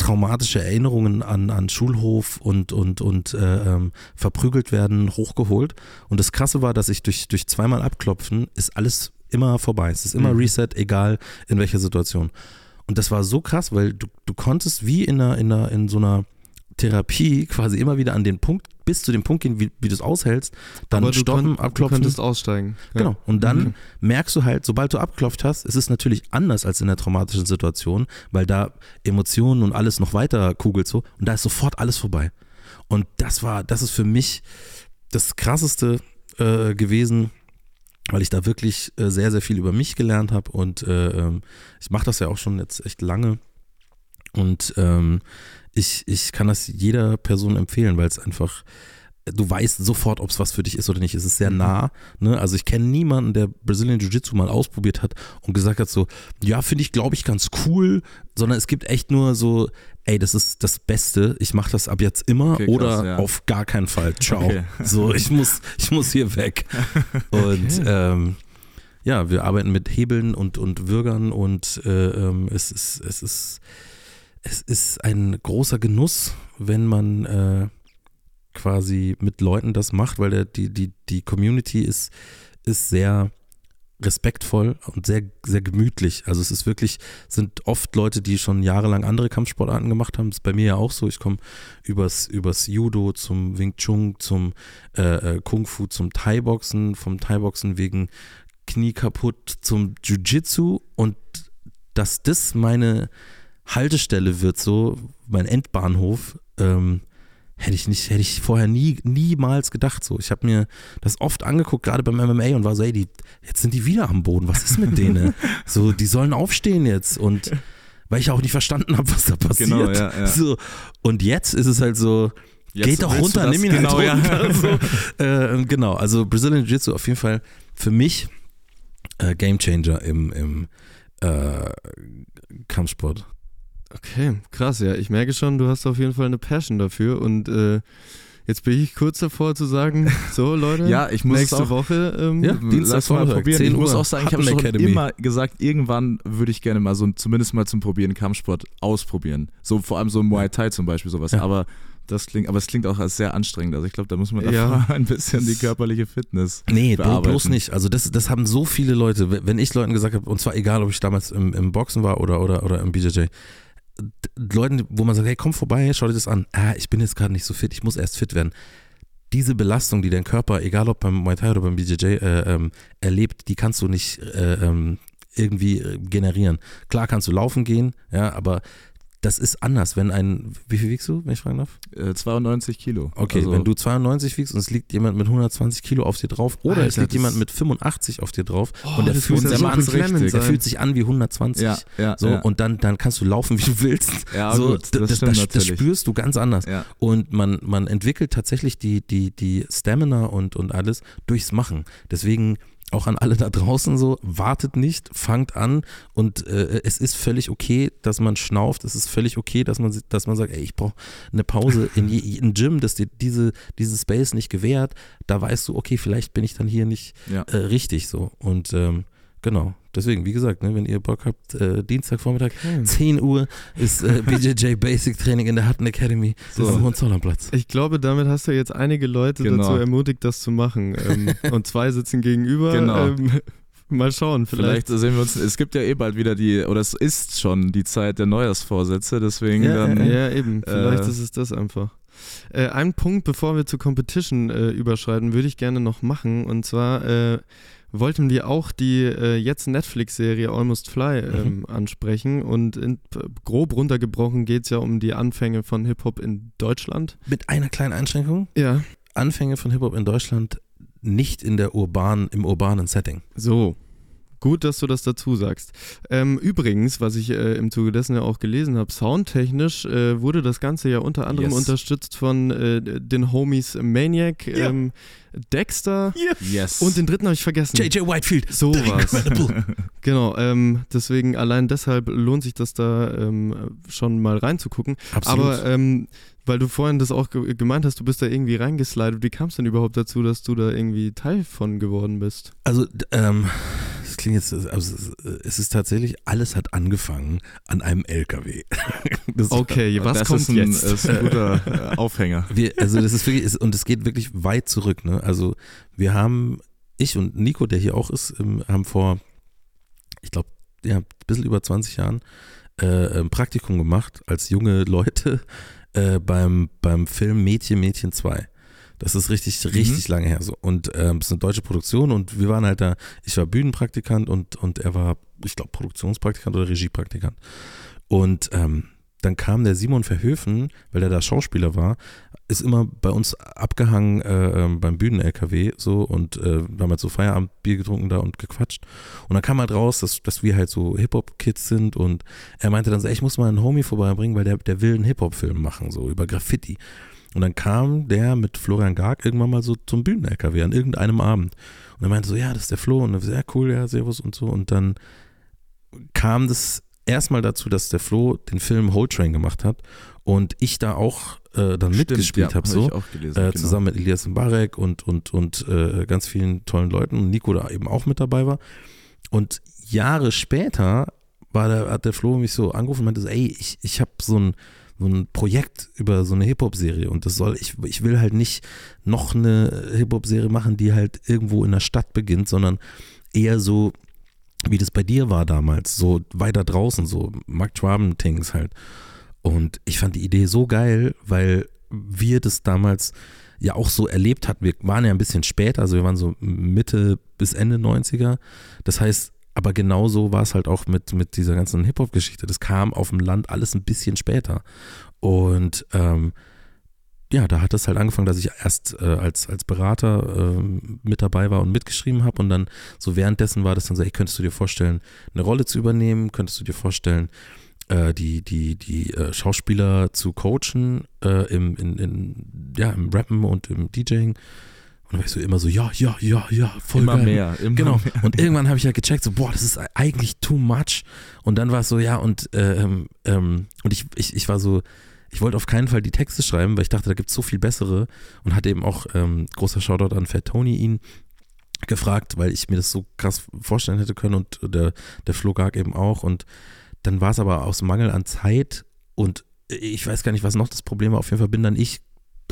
[SPEAKER 1] traumatische Erinnerungen an, an Schulhof und, und, und äh, ähm, verprügelt werden hochgeholt. Und das Krasse war, dass ich durch, durch zweimal Abklopfen ist alles immer vorbei. Es ist immer mhm. Reset, egal in welcher Situation. Und das war so krass, weil du, du konntest wie in, einer, in, einer, in so einer Therapie quasi immer wieder an den Punkt, bis zu dem Punkt gehen, wie, wie du es aushältst, dann Aber stoppen,
[SPEAKER 3] kon abklopfen. Du könntest aussteigen.
[SPEAKER 1] Ja. Genau. Und dann mhm. merkst du halt, sobald du abklopft hast, es ist natürlich anders als in der traumatischen Situation, weil da Emotionen und alles noch weiter kugelt so und da ist sofort alles vorbei. Und das war, das ist für mich das krasseste äh, gewesen, weil ich da wirklich äh, sehr, sehr viel über mich gelernt habe und äh, ähm, ich mache das ja auch schon jetzt echt lange und ähm, ich, ich kann das jeder Person empfehlen, weil es einfach, du weißt sofort, ob es was für dich ist oder nicht. Es ist sehr mhm. nah. Ne? Also ich kenne niemanden, der Brazilian Jiu-Jitsu mal ausprobiert hat und gesagt hat so, ja, finde ich, glaube ich, ganz cool, sondern es gibt echt nur so, ey, das ist das Beste, ich mache das ab jetzt immer okay, oder krass, ja. auf gar keinen Fall. Ciao. Okay. So, ich muss, ich muss hier weg. Und okay. ähm, ja, wir arbeiten mit Hebeln und, und Würgern und äh, ähm, es ist, es ist es ist ein großer Genuss, wenn man äh, quasi mit Leuten das macht, weil der, die, die, die Community ist, ist sehr respektvoll und sehr, sehr gemütlich. Also es ist wirklich, sind oft Leute, die schon jahrelang andere Kampfsportarten gemacht haben. Das ist bei mir ja auch so. Ich komme übers, übers Judo zum Wing Chun, zum äh, äh Kung Fu, zum Thai-Boxen, vom Thai-Boxen wegen Knie kaputt zum Jiu-Jitsu und dass das meine Haltestelle wird, so mein Endbahnhof, ähm, hätte ich nicht, hätte ich vorher nie, niemals gedacht. So, ich habe mir das oft angeguckt, gerade beim MMA und war so, ey, die, jetzt sind die wieder am Boden. Was ist mit denen? so, die sollen aufstehen jetzt und weil ich auch nicht verstanden habe, was da passiert. Genau, ja, ja. So, und jetzt ist es halt so, Jetzt Geht doch runter, nimm ihn halt genau, halt runter. Ja. So. Äh, genau, also Brazilian Jiu-Jitsu auf jeden Fall für mich äh, Game Changer im, im äh, Kampfsport.
[SPEAKER 3] Okay, krass, ja. Ich merke schon, du hast auf jeden Fall eine Passion dafür und äh, Jetzt bin ich kurz davor zu sagen, so Leute,
[SPEAKER 4] ja, ich muss
[SPEAKER 3] nächste
[SPEAKER 4] auch,
[SPEAKER 3] Woche
[SPEAKER 4] ähm, ja, Dienstag mal probieren. Ich muss auch sagen, ich habe schon Academy. immer gesagt, irgendwann würde ich gerne mal so zumindest mal zum Probieren Kampfsport ausprobieren. So vor allem so Muay Thai zum Beispiel sowas. Ja. Aber das klingt, aber es klingt auch als sehr anstrengend. Also ich glaube, da muss man ja. ein bisschen die körperliche Fitness.
[SPEAKER 1] Nee, bearbeiten. bloß nicht. Also das, das haben so viele Leute, wenn ich Leuten gesagt habe, und zwar egal, ob ich damals im, im Boxen war oder, oder, oder im BJJ, Leuten, wo man sagt, hey, komm vorbei, schau dir das an. Ah, ich bin jetzt gerade nicht so fit, ich muss erst fit werden. Diese Belastung, die dein Körper, egal ob beim Muay Thai oder beim BJJ, äh, ähm, erlebt, die kannst du nicht äh, ähm, irgendwie generieren. Klar kannst du laufen gehen, ja, aber das ist anders, wenn ein, wie viel wiegst du, wenn ich fragen darf?
[SPEAKER 4] Äh, 92 Kilo.
[SPEAKER 1] Okay, also wenn du 92 wiegst und es liegt jemand mit 120 Kilo auf dir drauf oder Alter, es liegt jemand mit 85 auf dir drauf oh, und der fühlt, sich an, der fühlt sich an wie 120. Ja, ja, so, ja. Und dann, dann kannst du laufen, wie du willst. Ja, so, gut, das, das, das, das, spürst du ganz anders. Und man, man entwickelt tatsächlich die, die, die Stamina und, und alles durchs Machen. Deswegen auch an alle da draußen so, wartet nicht, fangt an und äh, es ist völlig okay, dass man schnauft, es ist völlig okay, dass man, dass man sagt, ey, ich brauche eine Pause in jedem Gym, das dir diese, diese Space nicht gewährt, da weißt du, okay, vielleicht bin ich dann hier nicht ja. äh, richtig so und ähm, Genau. Deswegen, wie gesagt, ne, wenn ihr Bock habt, äh, Dienstagvormittag, hm. 10 Uhr ist äh, BJJ Basic Training in der Hutton Academy so. am Hohenzollernplatz.
[SPEAKER 3] Ich glaube, damit hast du jetzt einige Leute genau. dazu ermutigt, das zu machen. Ähm, und zwei sitzen gegenüber. Genau. Ähm, mal schauen, vielleicht.
[SPEAKER 4] vielleicht. sehen wir uns. Es gibt ja eh bald wieder die, oder es ist schon die Zeit der Neujahrsvorsätze, deswegen
[SPEAKER 3] ja,
[SPEAKER 4] dann.
[SPEAKER 3] Ja, eben. Vielleicht äh, ist es das einfach. Äh, ein Punkt, bevor wir zur Competition äh, überschreiten, würde ich gerne noch machen. Und zwar äh, wollten wir auch die äh, jetzt Netflix-Serie Almost Fly mhm. ähm, mhm. ansprechen. Und in, grob runtergebrochen geht es ja um die Anfänge von Hip-Hop in Deutschland.
[SPEAKER 1] Mit einer kleinen Einschränkung?
[SPEAKER 3] Ja.
[SPEAKER 1] Anfänge von Hip-Hop in Deutschland nicht in der urbanen, im urbanen Setting.
[SPEAKER 3] So, Gut, dass du das dazu sagst. Ähm, übrigens, was ich äh, im Zuge dessen ja auch gelesen habe, soundtechnisch äh, wurde das Ganze ja unter anderem yes. unterstützt von äh, den Homies Maniac, yeah. ähm, Dexter
[SPEAKER 1] yes.
[SPEAKER 3] und den dritten habe ich vergessen.
[SPEAKER 1] JJ Whitefield.
[SPEAKER 3] So was. genau, ähm, deswegen allein deshalb lohnt sich das da ähm, schon mal reinzugucken. Absolut. Aber ähm, weil du vorhin das auch ge gemeint hast, du bist da irgendwie reingeslidet. Wie kam es denn überhaupt dazu, dass du da irgendwie Teil von geworden bist?
[SPEAKER 1] Also, ähm, klingt jetzt, also es ist tatsächlich, alles hat angefangen an einem LKW.
[SPEAKER 3] Das, okay, was kommt
[SPEAKER 4] ist ein,
[SPEAKER 3] jetzt?
[SPEAKER 4] ist ein guter äh, Aufhänger.
[SPEAKER 1] Wir, also das ist wirklich, und es geht wirklich weit zurück. Ne? Also wir haben, ich und Nico, der hier auch ist, haben vor, ich glaube, ja, ein bisschen über 20 Jahren äh, ein Praktikum gemacht als junge Leute äh, beim, beim Film Mädchen, Mädchen 2. Das ist richtig, mhm. richtig mhm. lange her so. Und ähm, es ist eine deutsche Produktion und wir waren halt da, ich war Bühnenpraktikant und, und er war, ich glaube, Produktionspraktikant oder Regiepraktikant. Und ähm, dann kam der Simon Verhöfen, weil er da Schauspieler war, ist immer bei uns abgehangen äh, ähm, beim Bühnen-LKW so und äh, wir haben halt so Feierabendbier getrunken da und gequatscht. Und dann kam halt raus, dass, dass wir halt so Hip-Hop-Kids sind und er meinte dann so, ey, ich muss mal einen Homie vorbeibringen, weil der, der will einen Hip-Hop-Film machen, so über Graffiti. Und dann kam der mit Florian Garg irgendwann mal so zum Bühnen-LKW an irgendeinem Abend. Und er meinte so, ja, das ist der Flo und sehr cool, ja, servus und so. Und dann kam das erstmal dazu, dass der Flo den Film Whole Train gemacht hat und ich da auch äh, dann Stimmt, mitgespielt ja, habe, so hab gelesen, äh, genau. zusammen mit Elias Mbarek und, und, und äh, ganz vielen tollen Leuten und Nico da eben auch mit dabei war. Und Jahre später war der, hat der Flo mich so angerufen und meinte so, ey, ich, ich habe so ein so ein Projekt über so eine Hip-Hop-Serie und das soll, ich, ich will halt nicht noch eine Hip-Hop-Serie machen, die halt irgendwo in der Stadt beginnt, sondern eher so, wie das bei dir war damals, so weiter draußen, so Mark Traben-Things halt. Und ich fand die Idee so geil, weil wir das damals ja auch so erlebt hatten. Wir waren ja ein bisschen später, also wir waren so Mitte bis Ende 90er. Das heißt, aber genauso war es halt auch mit, mit dieser ganzen Hip-Hop-Geschichte. Das kam auf dem Land alles ein bisschen später. Und ähm, ja, da hat es halt angefangen, dass ich erst äh, als, als Berater äh, mit dabei war und mitgeschrieben habe. Und dann so währenddessen war das dann so, hey, könntest du dir vorstellen, eine Rolle zu übernehmen? Könntest du dir vorstellen, äh, die, die, die äh, Schauspieler zu coachen äh, im, in, in, ja, im Rappen und im DJing? Und dann war ich so immer so, ja, ja, ja, ja, voll
[SPEAKER 3] immer
[SPEAKER 1] geil.
[SPEAKER 3] mehr, immer
[SPEAKER 1] genau.
[SPEAKER 3] mehr.
[SPEAKER 1] Und irgendwann habe ich ja gecheckt, so, boah, das ist eigentlich too much. Und dann war es so, ja, und, ähm, ähm, und ich, ich, ich war so, ich wollte auf keinen Fall die Texte schreiben, weil ich dachte, da gibt es so viel bessere und hatte eben auch ähm, großer Shoutout an Fat Tony ihn gefragt, weil ich mir das so krass vorstellen hätte können und der, der Flo Garg eben auch. Und dann war es aber aus Mangel an Zeit und ich weiß gar nicht, was noch das Problem war. Auf jeden Fall bin dann ich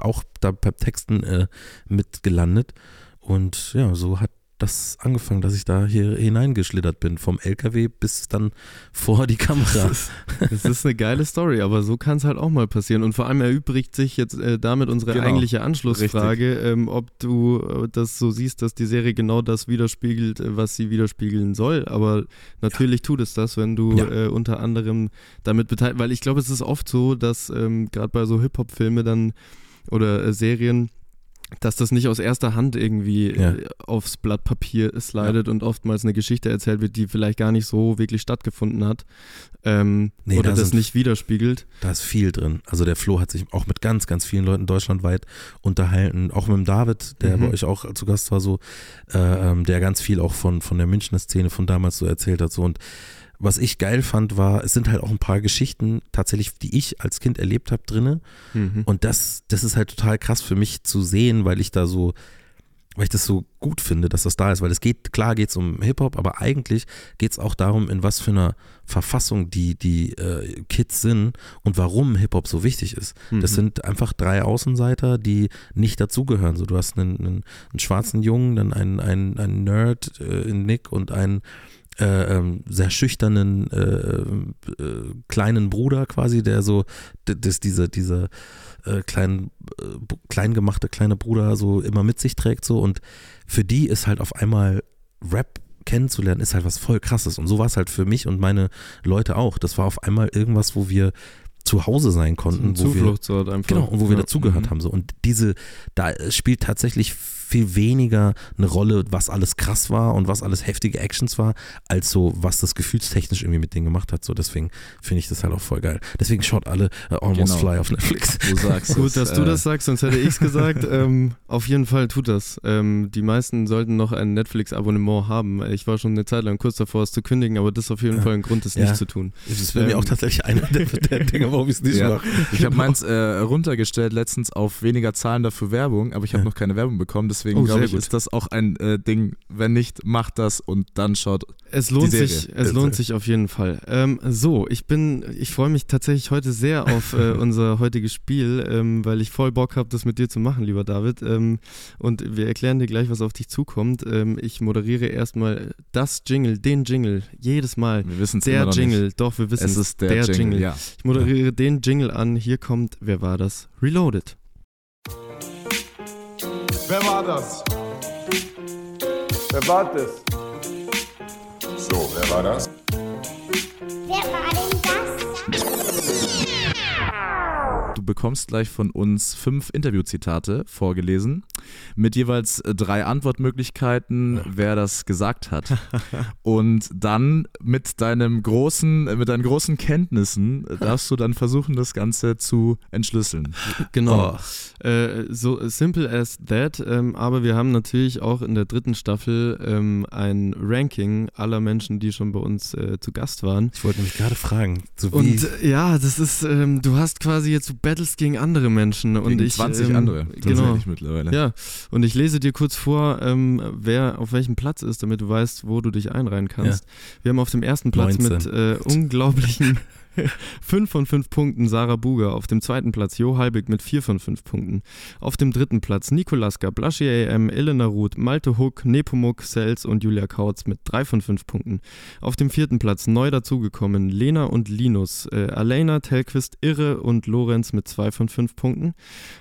[SPEAKER 1] auch da beim Texten äh, mitgelandet. Und ja, so hat das angefangen, dass ich da hier hineingeschlittert bin, vom LKW bis dann vor die Kamera.
[SPEAKER 3] Das ist, das ist eine geile Story, aber so kann es halt auch mal passieren. Und vor allem erübrigt sich jetzt äh, damit unsere genau. eigentliche Anschlussfrage, ähm, ob du äh, das so siehst, dass die Serie genau das widerspiegelt, äh, was sie widerspiegeln soll. Aber natürlich ja. tut es das, wenn du ja. äh, unter anderem damit beteiligt, weil ich glaube, es ist oft so, dass ähm, gerade bei so Hip-Hop-Filmen dann oder äh, Serien, dass das nicht aus erster Hand irgendwie ja. Äh, aufs Blatt Papier slidet ja. und oftmals eine Geschichte erzählt wird, die vielleicht gar nicht so wirklich stattgefunden hat ähm, nee, oder da das nicht widerspiegelt.
[SPEAKER 1] Da ist viel drin. Also der Flo hat sich auch mit ganz, ganz vielen Leuten deutschlandweit unterhalten, auch mit dem David, der mhm. bei euch auch zu Gast war, so, äh, ähm, der ganz viel auch von, von der Münchner Szene von damals so erzählt hat. So und was ich geil fand, war, es sind halt auch ein paar Geschichten tatsächlich, die ich als Kind erlebt habe drinne. Mhm. Und das, das ist halt total krass für mich zu sehen, weil ich da so, weil ich das so gut finde, dass das da ist, weil es geht, klar geht es um Hip-Hop, aber eigentlich geht es auch darum, in was für einer Verfassung die, die äh, Kids sind und warum Hip-Hop so wichtig ist. Mhm. Das sind einfach drei Außenseiter, die nicht dazugehören. So, du hast einen, einen, einen schwarzen Jungen, dann einen, einen, einen Nerd äh, in Nick und einen äh, ähm, sehr schüchternen äh, äh, kleinen Bruder quasi, der so, das, diese, diese äh, klein, äh, klein gemachte kleine Bruder so immer mit sich trägt so und für die ist halt auf einmal Rap kennenzulernen, ist halt was voll krasses und so war es halt für mich und meine Leute auch. Das war auf einmal irgendwas, wo wir zu Hause sein konnten.
[SPEAKER 3] So ein Zufluchtsort
[SPEAKER 1] einfach. Genau, und wo wir dazugehört mhm. haben. So. Und diese, da spielt tatsächlich viel weniger eine Rolle, was alles krass war und was alles heftige Actions war, als so, was das gefühlstechnisch irgendwie mit denen gemacht hat. So, deswegen finde ich das halt auch voll geil. Deswegen schaut alle uh, Almost genau. Fly auf Netflix.
[SPEAKER 3] Du sagst Gut, dass äh, du das sagst, sonst hätte ich es gesagt. ähm, auf jeden Fall tut das. Ähm, die meisten sollten noch ein Netflix-Abonnement haben. Ich war schon eine Zeit lang kurz davor, es zu kündigen, aber das ist auf jeden ja. Fall ein Grund, es ja. nicht zu tun.
[SPEAKER 1] Das ist bei ähm, mir auch tatsächlich einer der, der Dinge, warum ich es nicht
[SPEAKER 4] Ja.
[SPEAKER 1] mache.
[SPEAKER 4] Ich habe meins äh, runtergestellt letztens auf weniger Zahlen dafür Werbung, aber ich habe
[SPEAKER 1] Ja.
[SPEAKER 4] noch keine Werbung bekommen. Deswegen
[SPEAKER 3] Oh,
[SPEAKER 4] glaube ich,
[SPEAKER 3] gut.
[SPEAKER 4] ist das auch ein äh, Ding. Wenn nicht, macht das und dann schaut.
[SPEAKER 3] Es lohnt sich, es lohnt sich auf jeden Fall. Ähm, so, ich bin, ich freue mich tatsächlich heute sehr auf äh, unser heutiges Spiel, ähm, weil ich voll Bock habe, das mit dir zu machen, lieber David. Ähm, und wir erklären dir gleich, was auf dich zukommt. Ähm, ich moderiere erstmal das Jingle, den Jingle, jedes Mal.
[SPEAKER 4] Wir wissen es
[SPEAKER 3] Der Jingle,
[SPEAKER 4] Nicht.
[SPEAKER 3] doch, wir wissen
[SPEAKER 4] Es ist der, Jingle. Ja.
[SPEAKER 3] Ich moderiere den Jingle an. Hier kommt, wer war das? Reloaded.
[SPEAKER 5] Wer war das? Wer war das? So, wer war das?
[SPEAKER 6] Wer war denn das?
[SPEAKER 4] Du bekommst gleich von uns fünf Interviewzitate vorgelesen mit jeweils äh, drei Antwortmöglichkeiten, wer das gesagt hat. Und dann mit deinem großen, äh, mit deinen großen Kenntnissen äh, darfst du dann versuchen, das Ganze zu entschlüsseln.
[SPEAKER 3] Genau.
[SPEAKER 1] Oh.
[SPEAKER 3] Äh, so simple as that. Ähm, aber wir haben natürlich auch in der dritten Staffel ähm, ein Ranking aller Menschen, die schon bei uns äh, zu Gast waren.
[SPEAKER 1] Ich wollte nämlich gerade fragen, so wie
[SPEAKER 3] Und äh, ja, das ist, ähm, du hast quasi jetzt, du battles gegen andere Menschen. und
[SPEAKER 4] Gegen
[SPEAKER 3] ich,
[SPEAKER 4] 20
[SPEAKER 3] ähm,
[SPEAKER 4] andere
[SPEAKER 3] Genau.
[SPEAKER 4] tatsächlich mittlerweile.
[SPEAKER 3] Ja, und ich lese dir kurz vor, ähm, wer auf welchem Platz ist, damit du weißt, wo du dich einreihen kannst. Wir haben auf dem ersten Platz
[SPEAKER 1] 19.
[SPEAKER 3] mit äh, unglaublichen 5 von 5 Punkten Sarah Buger, auf dem zweiten Platz Jo Halbig mit 4 von 5 Punkten, auf dem dritten Platz Nikolaska, Blaschi AM, Elena Ruth, Malte Huck, Nepomuk, Sels und Julia Kautz mit 3 von 5 Punkten. Auf dem vierten Platz neu dazugekommen Lena und Linus, äh, Alena, Telquist, Irre und Lorenz mit 2 von 5 Punkten.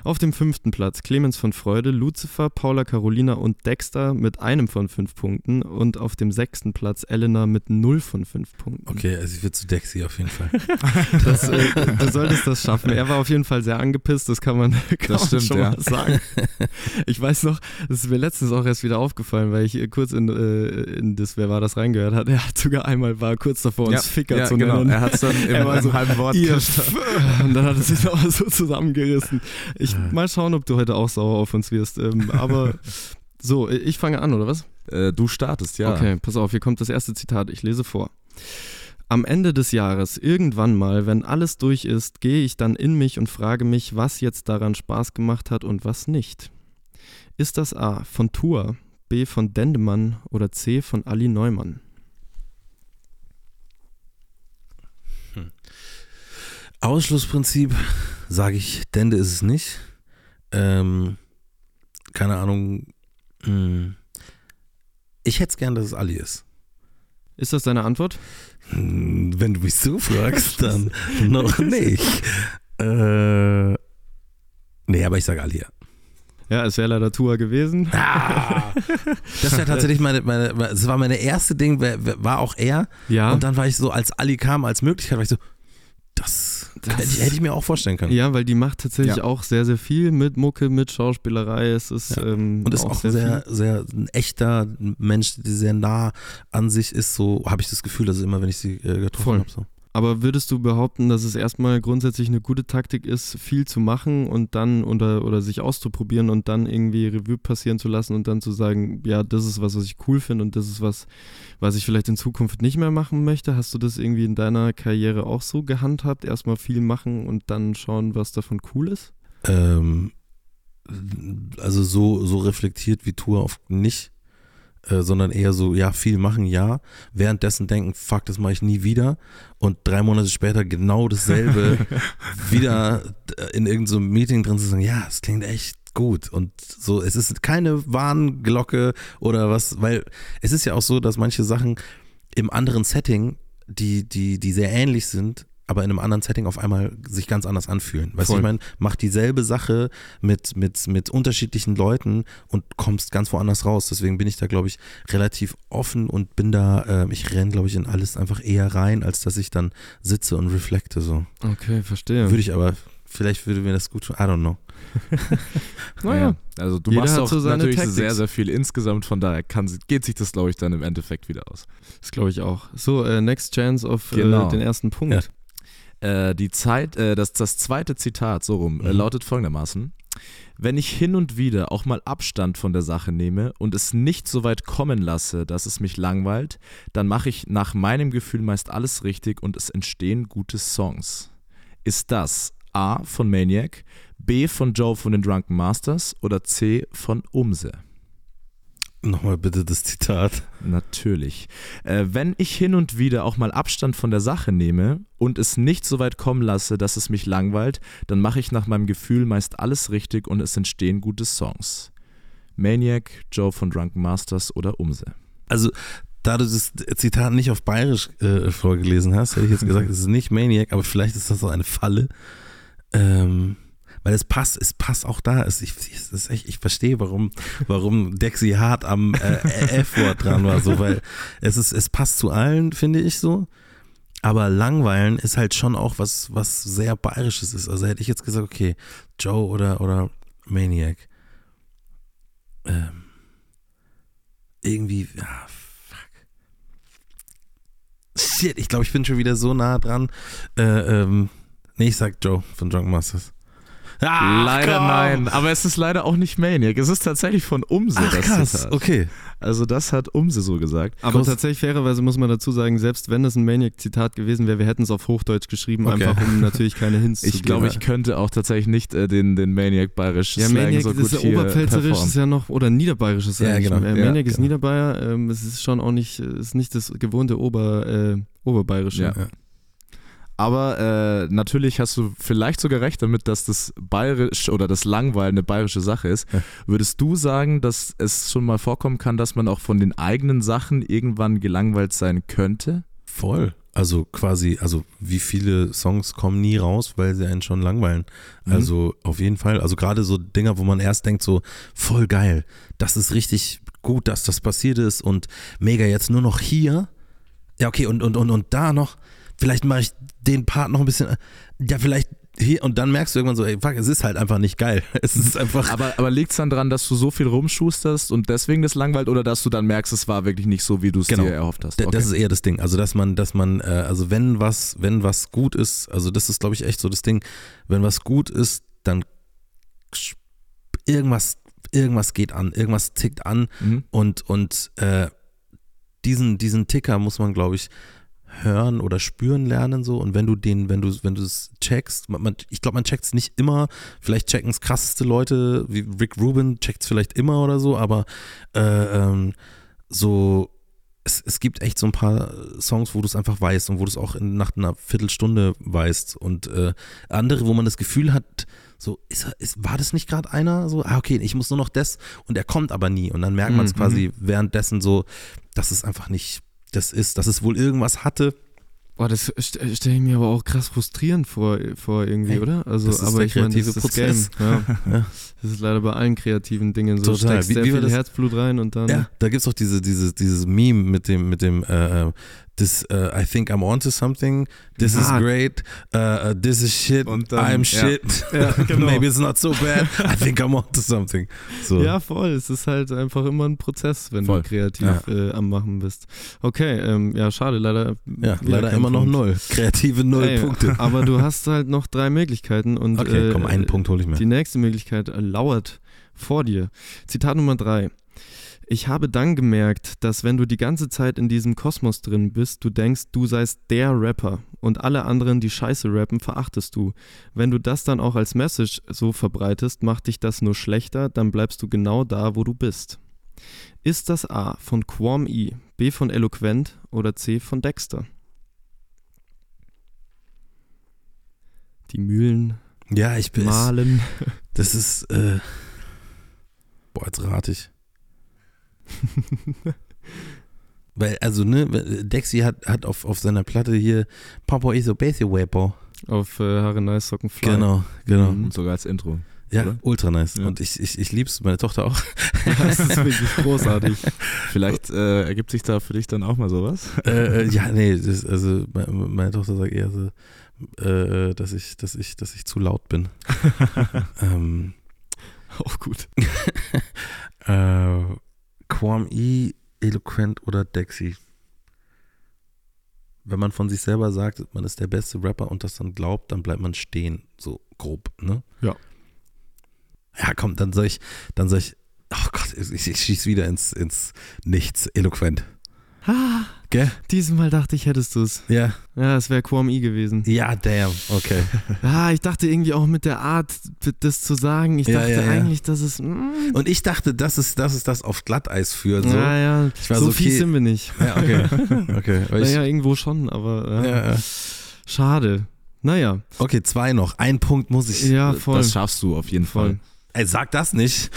[SPEAKER 3] Auf dem fünften Platz Clemens von Freude, Lucifer, Paula Carolina und Dexter mit einem von 5 Punkten und auf dem sechsten Platz Elena mit 0 von 5 Punkten.
[SPEAKER 1] Okay, also ich wird zu Dexy auf jeden Fall.
[SPEAKER 3] Das, äh, du solltest das schaffen. Er war auf jeden Fall sehr angepisst, das kann man, kann
[SPEAKER 4] Das
[SPEAKER 3] man
[SPEAKER 4] stimmt,
[SPEAKER 3] schon
[SPEAKER 4] ja.
[SPEAKER 3] mal sagen. Ich weiß noch, das ist mir letztens auch erst wieder aufgefallen, weil ich äh, kurz in, äh, in das Wer war das reingehört hat. Er hat sogar einmal war kurz davor, uns Ficker
[SPEAKER 4] ja,
[SPEAKER 3] zu
[SPEAKER 4] genau.
[SPEAKER 3] nennen.
[SPEAKER 4] Er hat es dann im,
[SPEAKER 3] so,
[SPEAKER 4] halben Wort
[SPEAKER 3] Ihr und dann hat er sich noch so zusammengerissen. Ich mal schauen, ob du heute auch sauer auf uns wirst. Ähm, aber so, ich fange an, oder was?
[SPEAKER 4] Äh, du startest, ja.
[SPEAKER 3] Okay, pass auf, hier kommt das erste Zitat, ich lese vor. Am Ende des Jahres, irgendwann mal, wenn alles durch ist, gehe ich dann in mich und frage mich, was jetzt daran Spaß gemacht hat und was nicht. Ist das A von Tour, B von Dendemann oder C von Ali Neumann?
[SPEAKER 1] Ausschlussprinzip sage ich, Dende ist es nicht. Ähm, keine Ahnung. Hm. Ich hätte es gern, dass es Ali ist.
[SPEAKER 3] Ist das deine Antwort?
[SPEAKER 1] Wenn du mich so fragst, dann noch nicht. Äh, nee, aber ich sage Ali. ja.
[SPEAKER 3] Ja, es wäre leider Tour gewesen.
[SPEAKER 1] Ah, das wäre tatsächlich meine, meine, das war meine erste Ding, war war auch er.
[SPEAKER 3] Ja,
[SPEAKER 1] Und dann war ich so, als Ali kam als Möglichkeit, war ich so, das,
[SPEAKER 3] Das-
[SPEAKER 1] hätte, ich, hätte ich mir auch vorstellen können.
[SPEAKER 3] ja, weil die macht tatsächlich
[SPEAKER 4] Ja.
[SPEAKER 3] auch sehr, sehr viel mit Mucke, mit Schauspielerei. Es ist,
[SPEAKER 1] Ja.
[SPEAKER 3] ähm,
[SPEAKER 1] Und ist auch sehr, sehr, ein echter Mensch, der sehr nah an sich ist. So habe ich das Gefühl, dass immer, wenn ich sie äh, getroffen habe. So.
[SPEAKER 3] Aber würdest du behaupten, dass es erstmal grundsätzlich eine gute Taktik ist, viel zu machen und dann oder, oder sich auszuprobieren und dann irgendwie Revue passieren zu lassen und dann zu sagen, ja, das ist was, was ich cool finde und das ist was, was ich vielleicht in Zukunft nicht mehr machen möchte? Hast du das irgendwie in deiner Karriere auch so gehandhabt? Erstmal viel machen und dann schauen, was davon cool ist?
[SPEAKER 1] Ähm, also so, so reflektiert wie Tour oft nicht, äh, sondern eher so, ja, viel machen, ja. Währenddessen denken, fuck, das mache ich nie wieder. Und drei Monate später genau dasselbe wieder äh, in irgendeinem so Meeting drin zu sagen, ja, es klingt echt gut. Und so, es ist keine Warnglocke oder was, weil es ist ja auch so, dass manche Sachen im anderen Setting, die, die, die sehr ähnlich sind, aber in einem anderen Setting auf einmal sich ganz anders anfühlen. Weißt du, ich meine, mach dieselbe Sache mit, mit, mit unterschiedlichen Leuten und kommst ganz woanders raus. Deswegen bin ich da, glaube ich, relativ offen und bin da, äh, ich renne, glaube ich, in alles einfach eher rein, als dass ich dann sitze und reflekte. So.
[SPEAKER 3] Okay, verstehe.
[SPEAKER 1] Würde ich aber, vielleicht würde mir das gut tun. I don't know.
[SPEAKER 3] naja,
[SPEAKER 4] Also du
[SPEAKER 3] Jeder
[SPEAKER 4] machst auch
[SPEAKER 3] so seine
[SPEAKER 4] natürlich
[SPEAKER 3] Tactics.
[SPEAKER 4] sehr, sehr viel insgesamt, von daher kann, geht sich das, glaube ich, dann im Endeffekt wieder aus.
[SPEAKER 3] das glaube ich auch. So, äh, next chance auf
[SPEAKER 4] Genau.
[SPEAKER 3] äh, den ersten Punkt.
[SPEAKER 4] Äh, die Zeit, äh, das, das zweite Zitat, so rum, äh,
[SPEAKER 1] Mhm.
[SPEAKER 4] lautet folgendermaßen. Wenn ich hin und wieder auch mal Abstand von der Sache nehme und es nicht so weit kommen lasse, dass es mich langweilt, dann mache ich nach meinem Gefühl meist alles richtig und es entstehen gute Songs. Ist das A von Maniac, B von Joe von den Drunken Masters oder C von Umse?
[SPEAKER 1] Nochmal bitte das Zitat.
[SPEAKER 4] Natürlich. Äh, wenn ich hin und wieder auch mal Abstand von der Sache nehme und es nicht so weit kommen lasse, dass es mich langweilt, dann mache ich nach meinem Gefühl meist alles richtig und es entstehen gute Songs. Maniac, Joe von Drunken Masters oder Umse.
[SPEAKER 1] Also, da du das Zitat nicht auf Bayerisch äh, vorgelesen hast, hätte ich jetzt gesagt, es ist nicht Maniac, aber vielleicht ist das so eine Falle. Ähm, weil es passt, es passt auch da. Es, ich, es echt, ich verstehe, warum, warum Dexy hart am äh, F-Wort dran war, so, weil es ist, es passt zu allen, finde ich so. Aber langweilen ist halt schon auch was, was sehr bayerisches ist. Also hätte ich jetzt gesagt, okay, Joe oder, oder Maniac. Ähm, irgendwie, ah, fuck. Shit, ich glaube, ich bin schon wieder so nah dran. Äh, ähm, nee, ich sag Joe von Drunk Masters.
[SPEAKER 4] Ach, leider komm. nein, aber es ist leider auch nicht Maniac. Es ist tatsächlich von Umse
[SPEAKER 1] Ach,
[SPEAKER 4] das
[SPEAKER 1] krass.
[SPEAKER 4] Zitat.
[SPEAKER 1] Okay.
[SPEAKER 4] Also das hat Umse so gesagt.
[SPEAKER 3] Aber
[SPEAKER 1] Groß-
[SPEAKER 3] tatsächlich fairerweise muss man dazu sagen, selbst wenn es ein Maniac-Zitat gewesen wäre, wir hätten es auf Hochdeutsch geschrieben,
[SPEAKER 1] Okay.
[SPEAKER 3] einfach um natürlich keine Hints zu
[SPEAKER 4] Ich glaube, ich könnte auch tatsächlich nicht äh, den, den Maniac bayerisch
[SPEAKER 3] Ja,
[SPEAKER 4] Slang
[SPEAKER 3] Maniac
[SPEAKER 4] so
[SPEAKER 3] ist
[SPEAKER 4] gut
[SPEAKER 3] ja oberpfälzerisch, ist ja noch, oder niederbayerisch ist
[SPEAKER 1] Ja,
[SPEAKER 3] eigentlich.
[SPEAKER 1] genau.
[SPEAKER 3] Äh,
[SPEAKER 4] Ja,
[SPEAKER 3] Maniac ist
[SPEAKER 4] genau.
[SPEAKER 3] Niederbayer, ähm, es ist schon auch nicht, ist nicht das gewohnte Ober, äh, Oberbayerische.
[SPEAKER 4] Ja. Aber äh, natürlich hast du vielleicht sogar recht damit, dass das bayerisch oder das Langweilen eine bayerische Sache ist.
[SPEAKER 1] Ja.
[SPEAKER 4] Würdest du sagen, dass es schon mal vorkommen kann, dass man auch von den eigenen Sachen irgendwann gelangweilt sein könnte?
[SPEAKER 1] Voll. Also quasi, also wie viele Songs kommen nie raus, weil sie einen schon langweilen.
[SPEAKER 4] Mhm.
[SPEAKER 1] Also auf jeden Fall. Also gerade so Dinger, wo man erst denkt, so voll geil, das ist richtig gut, dass das passiert ist und mega jetzt nur noch hier. Ja, okay, und, und, und, und da noch, vielleicht mache ich den Part noch ein bisschen, ja, vielleicht hier und dann merkst du irgendwann so, ey, fuck, es ist halt einfach nicht geil. Es ist einfach.
[SPEAKER 4] Aber, aber liegt es dann daran, dass du so viel rumschusterst und deswegen das langweilt oder dass du dann merkst, es war wirklich nicht so, wie du es
[SPEAKER 1] Genau.
[SPEAKER 4] dir erhofft hast?
[SPEAKER 1] D- Das ist eher das Ding. Also, dass man, dass man, äh, also wenn was, wenn was gut ist, also das ist, glaube ich, echt so das Ding, wenn was gut ist, dann irgendwas, irgendwas geht an, irgendwas tickt an
[SPEAKER 4] Mhm.
[SPEAKER 1] und, und äh, diesen, diesen Ticker muss man, glaube ich, hören oder spüren lernen so und wenn du den, wenn du, wenn du es checkst, man, man, ich glaube, man checkt es nicht immer, vielleicht checken es krasseste Leute, wie Rick Rubin checkt es vielleicht immer oder so, aber äh, ähm, so es, es gibt echt so ein paar Songs, wo du es einfach weißt und wo du es auch in, nach einer Viertelstunde weißt und äh, andere, wo man das Gefühl hat, so, ist, ist, war das nicht gerade einer? So, ah, okay, ich muss nur noch das und er kommt aber nie. Und dann merkt man es
[SPEAKER 3] Mhm.
[SPEAKER 1] quasi währenddessen so, dass es einfach nicht das ist, dass es wohl irgendwas hatte.
[SPEAKER 3] Boah, das st- stelle ich mir aber auch krass frustrierend vor, vor irgendwie,
[SPEAKER 1] Ey,
[SPEAKER 3] oder? Also,
[SPEAKER 1] das ist
[SPEAKER 3] aber
[SPEAKER 1] der
[SPEAKER 3] ich meine, das ist das
[SPEAKER 1] Prozess.
[SPEAKER 3] Game. Ja.
[SPEAKER 1] Ja.
[SPEAKER 3] Das ist leider bei allen kreativen Dingen so.
[SPEAKER 1] Total.
[SPEAKER 3] Steckst
[SPEAKER 1] Wie-
[SPEAKER 3] sehr
[SPEAKER 1] wie
[SPEAKER 3] viel
[SPEAKER 1] das?
[SPEAKER 3] Herzblut rein und dann.
[SPEAKER 1] Ja, da gibt es auch diese, diese, dieses Meme mit dem, mit dem, äh, this, äh, I think I'm onto something, this is
[SPEAKER 3] Ah.
[SPEAKER 1] great, uh, uh, this is shit,
[SPEAKER 4] Und dann-
[SPEAKER 1] I'm
[SPEAKER 4] ja.
[SPEAKER 1] shit,
[SPEAKER 3] Ja, genau.
[SPEAKER 1] maybe it's not so bad, I think I'm onto something. So.
[SPEAKER 3] Ja, voll. Es ist halt einfach immer ein Prozess, wenn
[SPEAKER 4] Voll.
[SPEAKER 3] du kreativ äh, am Machen bist. Okay, ähm, ja, schade, leider.
[SPEAKER 1] Ja, leider immer noch
[SPEAKER 3] Punkt.
[SPEAKER 1] null. Kreative null
[SPEAKER 3] Ey,
[SPEAKER 1] Punkte.
[SPEAKER 3] Aber du hast halt noch drei Möglichkeiten und
[SPEAKER 1] Okay, komm,
[SPEAKER 3] äh,
[SPEAKER 1] einen Punkt hole ich mir.
[SPEAKER 3] Die nächste Möglichkeit lauert vor dir. Zitat Nummer drei. Ich habe dann gemerkt, dass wenn du die ganze Zeit in diesem Kosmos drin bist, du denkst, du seist der Rapper und alle anderen, die Scheiße rappen, verachtest du. Wenn du das dann auch als Message so verbreitest, macht dich das nur schlechter, dann bleibst du genau da, wo du bist. Ist das A von Quam E, B von Eloquent oder C von Dexter? Die Mühlen
[SPEAKER 1] Ja, ich bin.
[SPEAKER 3] malen.
[SPEAKER 1] Das ist. Äh, boah, jetzt rate ich. Weil, also, ne, Dexy hat, hat auf, auf seiner Platte hier Papa is a Basic Wepo.
[SPEAKER 3] Auf äh, Haare Nice Socken Fly.
[SPEAKER 1] Genau, genau.
[SPEAKER 3] Mhm.
[SPEAKER 4] Und sogar als Intro.
[SPEAKER 1] Ja,
[SPEAKER 4] oder?
[SPEAKER 1] ultra nice.
[SPEAKER 4] Ja.
[SPEAKER 1] Und ich, ich, ich lieb's, meine Tochter auch.
[SPEAKER 3] Das ist wirklich großartig.
[SPEAKER 4] Vielleicht äh, ergibt sich da für dich dann auch mal sowas.
[SPEAKER 1] äh, äh, ja, nee, das, also meine, meine Tochter sagt eher so, äh, dass ich, dass ich, dass ich zu laut bin. ähm,
[SPEAKER 3] Auch gut.
[SPEAKER 1] äh, Quam E, Eloquent oder Dexy. Wenn man von sich selber sagt, man ist der beste Rapper und das dann glaubt, dann bleibt man stehen, so grob, ne?
[SPEAKER 3] Ja.
[SPEAKER 1] Ja, komm, dann soll ich, dann soll ich, oh Gott, ich, ich schieß wieder ins, ins Nichts, eloquent.
[SPEAKER 3] Ah,
[SPEAKER 1] Gell?
[SPEAKER 3] diesmal dachte ich, hättest du es.
[SPEAKER 1] Ja.
[SPEAKER 3] Ja, es wäre Quam I gewesen.
[SPEAKER 1] Ja, damn. Okay.
[SPEAKER 3] Ah, ich dachte irgendwie auch mit der Art, das zu sagen. Ich
[SPEAKER 1] Ja,
[SPEAKER 3] dachte
[SPEAKER 1] ja, ja.
[SPEAKER 3] eigentlich, dass es. Mm,
[SPEAKER 1] Und ich dachte, das ist, das ist das auf Glatteis führt. So.
[SPEAKER 3] ja, ja.
[SPEAKER 1] Ich war
[SPEAKER 3] so
[SPEAKER 1] so,
[SPEAKER 3] fies
[SPEAKER 1] okay.
[SPEAKER 3] sind wir nicht.
[SPEAKER 1] Ja, okay. Okay.
[SPEAKER 3] Naja, irgendwo schon, aber ja.
[SPEAKER 1] ja, ja.
[SPEAKER 3] schade. Naja,
[SPEAKER 1] Okay, zwei noch. Ein Punkt muss ich.
[SPEAKER 3] ja, voll.
[SPEAKER 4] Das schaffst du auf jeden
[SPEAKER 3] voll.
[SPEAKER 4] Fall.
[SPEAKER 1] Ey, sag das nicht.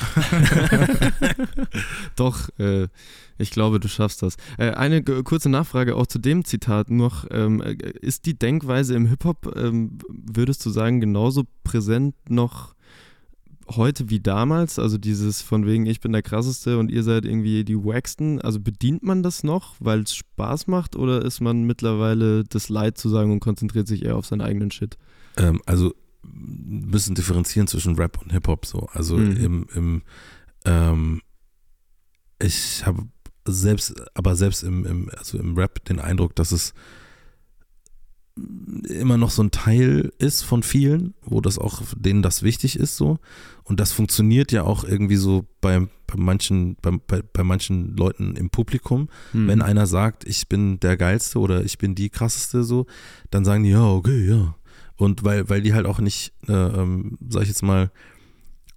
[SPEAKER 3] Doch, äh, ich glaube, du schaffst das. Äh, eine kurze Nachfrage auch zu dem Zitat noch. Ähm, äh, ist die Denkweise im Hip-Hop, ähm, würdest du sagen, genauso präsent noch heute wie damals? Also dieses von wegen, ich bin der Krasseste und ihr seid irgendwie die Wacksten. Also bedient man das noch, weil es Spaß macht oder ist man mittlerweile das Leid zu sagen und konzentriert sich eher auf seinen eigenen Shit?
[SPEAKER 1] Ähm, also bisschen differenzieren zwischen Rap und Hip-Hop so. Also
[SPEAKER 3] Mhm.
[SPEAKER 1] im, im ähm, ich habe selbst, aber selbst im, im, also im Rap den Eindruck, dass es immer noch so ein Teil ist von vielen, wo das auch denen das wichtig ist so und das funktioniert ja auch irgendwie so bei, bei manchen bei, bei, bei manchen Leuten im Publikum,
[SPEAKER 3] Hm.
[SPEAKER 1] wenn einer sagt, ich bin der geilste oder ich bin die krasseste so, dann sagen die ja, okay, ja. Und weil, weil die halt auch nicht, äh, ähm, sag ich jetzt mal,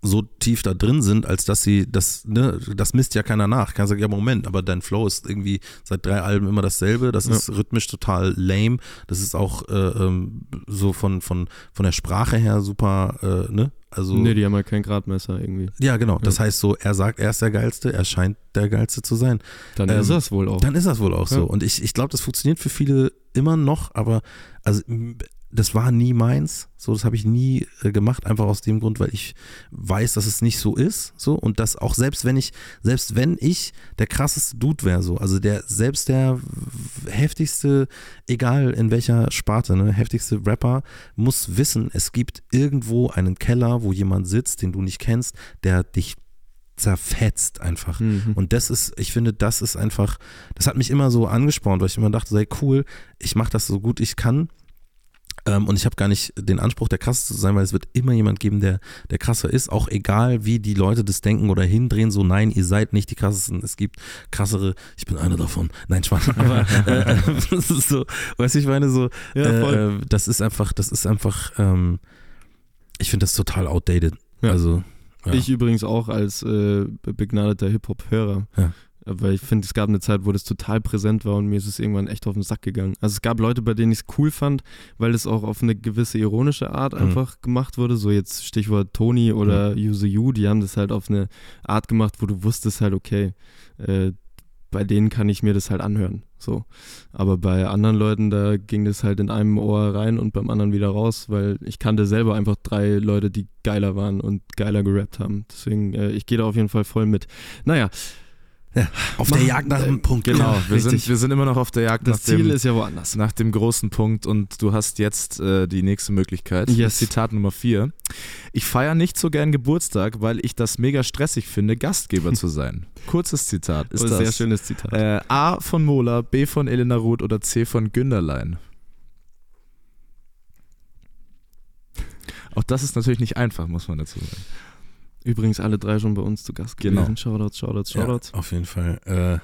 [SPEAKER 1] so tief da drin sind, als dass sie das, ne, das misst ja keiner nach. Keiner sagt, ja, Moment, aber dein Flow ist irgendwie seit drei Alben immer dasselbe. Das
[SPEAKER 3] Ja.
[SPEAKER 1] ist rhythmisch total lame. Das ist auch äh, ähm, so von, von, von der Sprache her super, äh, ne? Also,
[SPEAKER 3] nee, die haben ja kein Gradmesser irgendwie.
[SPEAKER 1] ja, genau. Das heißt so, er sagt, er ist der Geilste, er scheint der Geilste zu sein.
[SPEAKER 3] Dann
[SPEAKER 1] Ähm,
[SPEAKER 3] ist das wohl auch.
[SPEAKER 1] Dann ist das wohl auch
[SPEAKER 3] Ja.
[SPEAKER 1] so. Und ich, ich glaube, das funktioniert für viele immer noch, aber also das war nie meins. So, das habe ich nie äh, gemacht, einfach aus dem Grund, weil ich weiß, dass es nicht so ist. So, und dass auch selbst wenn ich, selbst wenn ich der krasseste Dude wäre, so, also der, selbst der heftigste, egal in welcher Sparte, ne, heftigste Rapper, muss wissen, es gibt irgendwo einen Keller, wo jemand sitzt, den du nicht kennst, der dich zerfetzt einfach.
[SPEAKER 3] Mhm.
[SPEAKER 1] Und das ist, ich finde, das ist einfach, das hat mich immer so angespornt, weil ich immer dachte, sei cool, ich mache das so gut ich kann. Ähm, und ich habe gar nicht den Anspruch, der krasseste zu sein, weil es wird immer jemand geben, der, der krasser ist. Auch egal, wie die Leute das denken oder hindrehen, so nein, ihr seid nicht die krassesten. Es gibt krassere, ich bin einer davon. Nein, Spaß. Aber äh, das ist so, weißt du, ich meine so,
[SPEAKER 3] Ja,
[SPEAKER 1] äh, äh, das ist einfach, das ist einfach, ähm, ich finde das total outdated.
[SPEAKER 3] Ja.
[SPEAKER 1] Also, ja.
[SPEAKER 3] Ich übrigens auch als äh, begnadeter Hip-Hop-Hörer.
[SPEAKER 1] Ja.
[SPEAKER 3] Weil ich finde, es gab eine Zeit, wo das total präsent war und mir ist es irgendwann echt auf den Sack gegangen. Also es gab Leute, bei denen ich es cool fand, weil es auch auf eine gewisse ironische Art
[SPEAKER 1] Mhm.
[SPEAKER 3] einfach gemacht wurde. So jetzt Stichwort Tony oder Use You, die haben das halt auf eine Art gemacht, wo du wusstest halt, okay, äh, bei denen kann ich mir das halt anhören. So. Aber bei anderen Leuten, da ging das halt in einem Ohr rein und beim anderen wieder raus, weil ich kannte selber einfach drei Leute, die geiler waren und geiler gerappt haben. Deswegen, äh, ich gehe da auf jeden Fall voll mit. Naja,
[SPEAKER 1] auf der
[SPEAKER 3] Mach-
[SPEAKER 1] Jagd nach einem Punkt.
[SPEAKER 4] Genau, wir sind, wir sind immer noch auf der Jagd nach
[SPEAKER 3] das Ziel
[SPEAKER 4] dem,
[SPEAKER 3] ist ja woanders.
[SPEAKER 4] nach dem großen Punkt und du hast jetzt äh, die nächste Möglichkeit.
[SPEAKER 3] Yes.
[SPEAKER 4] Zitat Nummer vier. Ich feiere nicht so gern Geburtstag, weil ich das mega stressig finde, Gastgeber zu sein. Kurzes Zitat. Ist
[SPEAKER 3] Oh,
[SPEAKER 4] das
[SPEAKER 3] sehr schönes Zitat.
[SPEAKER 4] äh, A von Mola, B von Elena Roth oder C von Günderlein? Auch das ist natürlich nicht einfach, muss man dazu sagen.
[SPEAKER 3] Übrigens alle drei schon bei uns zu Gast
[SPEAKER 4] Genau.
[SPEAKER 3] gewesen. Shoutouts, Shoutouts,
[SPEAKER 1] Ja,
[SPEAKER 3] Shoutouts.
[SPEAKER 1] auf jeden Fall. Äh,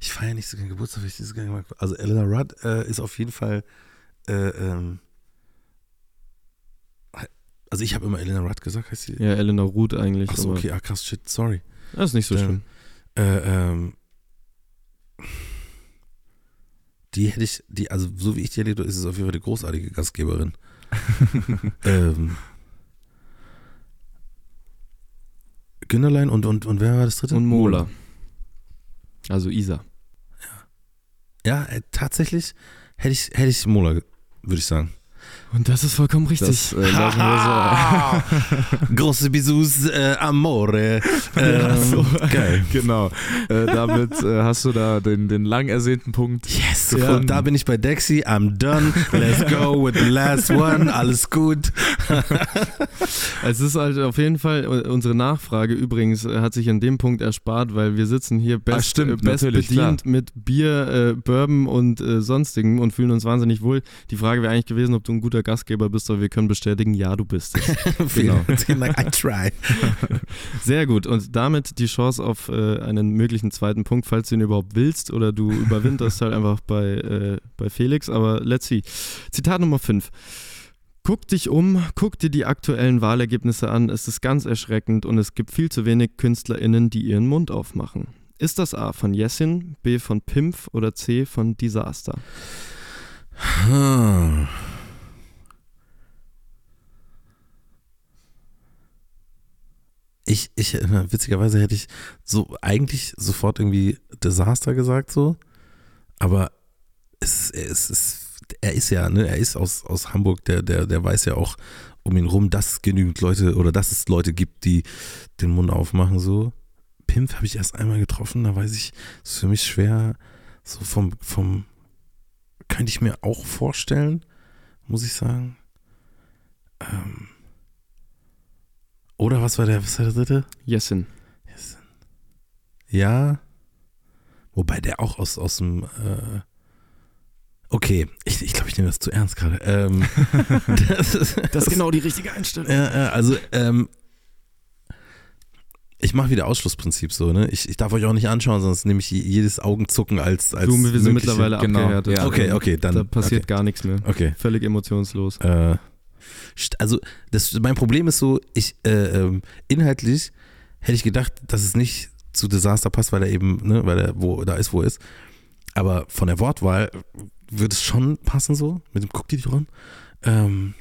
[SPEAKER 1] ich feiere nicht so gerne Geburtstag, weil ich das gerne mag. Also Elena Rudd äh, ist auf jeden Fall. Äh, ähm, also ich habe immer Elena Rudd gesagt, heißt sie?
[SPEAKER 3] Ja, Elena Ruth eigentlich.
[SPEAKER 1] Ach so,
[SPEAKER 3] aber
[SPEAKER 1] okay, ah, krass, shit, sorry.
[SPEAKER 3] Das ist nicht so
[SPEAKER 1] Ja.
[SPEAKER 3] schlimm.
[SPEAKER 1] Äh, ähm, die hätte ich, die, also so wie ich die erlebt habe, ist es auf jeden Fall eine großartige Gastgeberin. ähm, Günderlein und, und, und wer war das dritte?
[SPEAKER 3] Und Mola. Also Isa.
[SPEAKER 1] Ja, äh, tatsächlich hätte ich, hätte ich Mola, würde ich sagen.
[SPEAKER 3] Und das ist vollkommen richtig.
[SPEAKER 4] Das äh.
[SPEAKER 1] Große Bisous, äh, Amore. Ähm,
[SPEAKER 4] so.
[SPEAKER 1] Geil.
[SPEAKER 4] genau. Äh, damit äh, hast du da den, den lang ersehnten Punkt.
[SPEAKER 1] Yes,
[SPEAKER 4] Ja.
[SPEAKER 1] und da bin ich bei Dexy. I'm done. Let's go with the last one. Alles gut.
[SPEAKER 3] Es ist halt auf jeden Fall äh, unsere Nachfrage übrigens äh, hat sich an dem Punkt erspart, weil wir sitzen hier best,
[SPEAKER 4] Ah, stimmt,
[SPEAKER 3] äh, best bedient mit Bier, äh, Bourbon und äh, sonstigem und fühlen uns wahnsinnig wohl. Die Frage wäre eigentlich gewesen, ob du ein guter Gastgeber bist, aber wir können bestätigen, ja, du bist es.
[SPEAKER 1] genau. I try.
[SPEAKER 3] Sehr gut. Und damit die Chance auf äh, einen möglichen zweiten Punkt, falls du ihn überhaupt willst oder du überwinterst halt einfach bei, bei Felix. Aber let's see. Zitat Nummer 5. Guck dich um, guck dir die aktuellen Wahlergebnisse an. Es ist ganz erschreckend und es gibt viel zu wenig KünstlerInnen, die ihren Mund aufmachen. Ist das A von Jessin, B von Pimpf oder C von Disaster?
[SPEAKER 1] Ich, ich, witzigerweise hätte ich so eigentlich sofort irgendwie Desaster gesagt, so. Aber es, es, es, er ist ja, ne, er ist aus, aus Hamburg, der, der, der weiß ja auch um ihn rum, dass es genügend Leute oder dass es Leute gibt, die den Mund aufmachen, so. Pimp habe ich erst einmal getroffen, da weiß ich, ist für mich schwer, so vom, vom, könnte ich mir auch vorstellen, muss ich sagen. Ähm, oder was war der, was war der dritte?
[SPEAKER 3] Jessin.
[SPEAKER 1] Jessin. Ja. Wobei der auch aus, aus dem, äh, Okay, ich, ich glaube, ich nehme das zu ernst gerade. Ähm,
[SPEAKER 3] das, ist, das, ist genau die richtige Einstellung.
[SPEAKER 1] Ja, also ähm, ich mache wieder Ausschlussprinzip so, ne? Ich, ich darf euch auch nicht anschauen, sonst nehme ich jedes Augenzucken als. als
[SPEAKER 3] du, wir sind mittlerweile genau. abgehärtet.
[SPEAKER 1] Ja, okay, okay, dann.
[SPEAKER 3] Da passiert
[SPEAKER 1] okay.
[SPEAKER 3] gar nichts mehr.
[SPEAKER 1] Okay.
[SPEAKER 3] Völlig emotionslos.
[SPEAKER 1] Äh, also, das, mein Problem ist so, ich, äh, ähm, inhaltlich hätte ich gedacht, dass es nicht zu Desaster passt, weil er eben, ne, weil er wo da ist, wo er ist. Aber von der Wortwahl würde es schon passen so, mit dem Guck die dran. Ähm,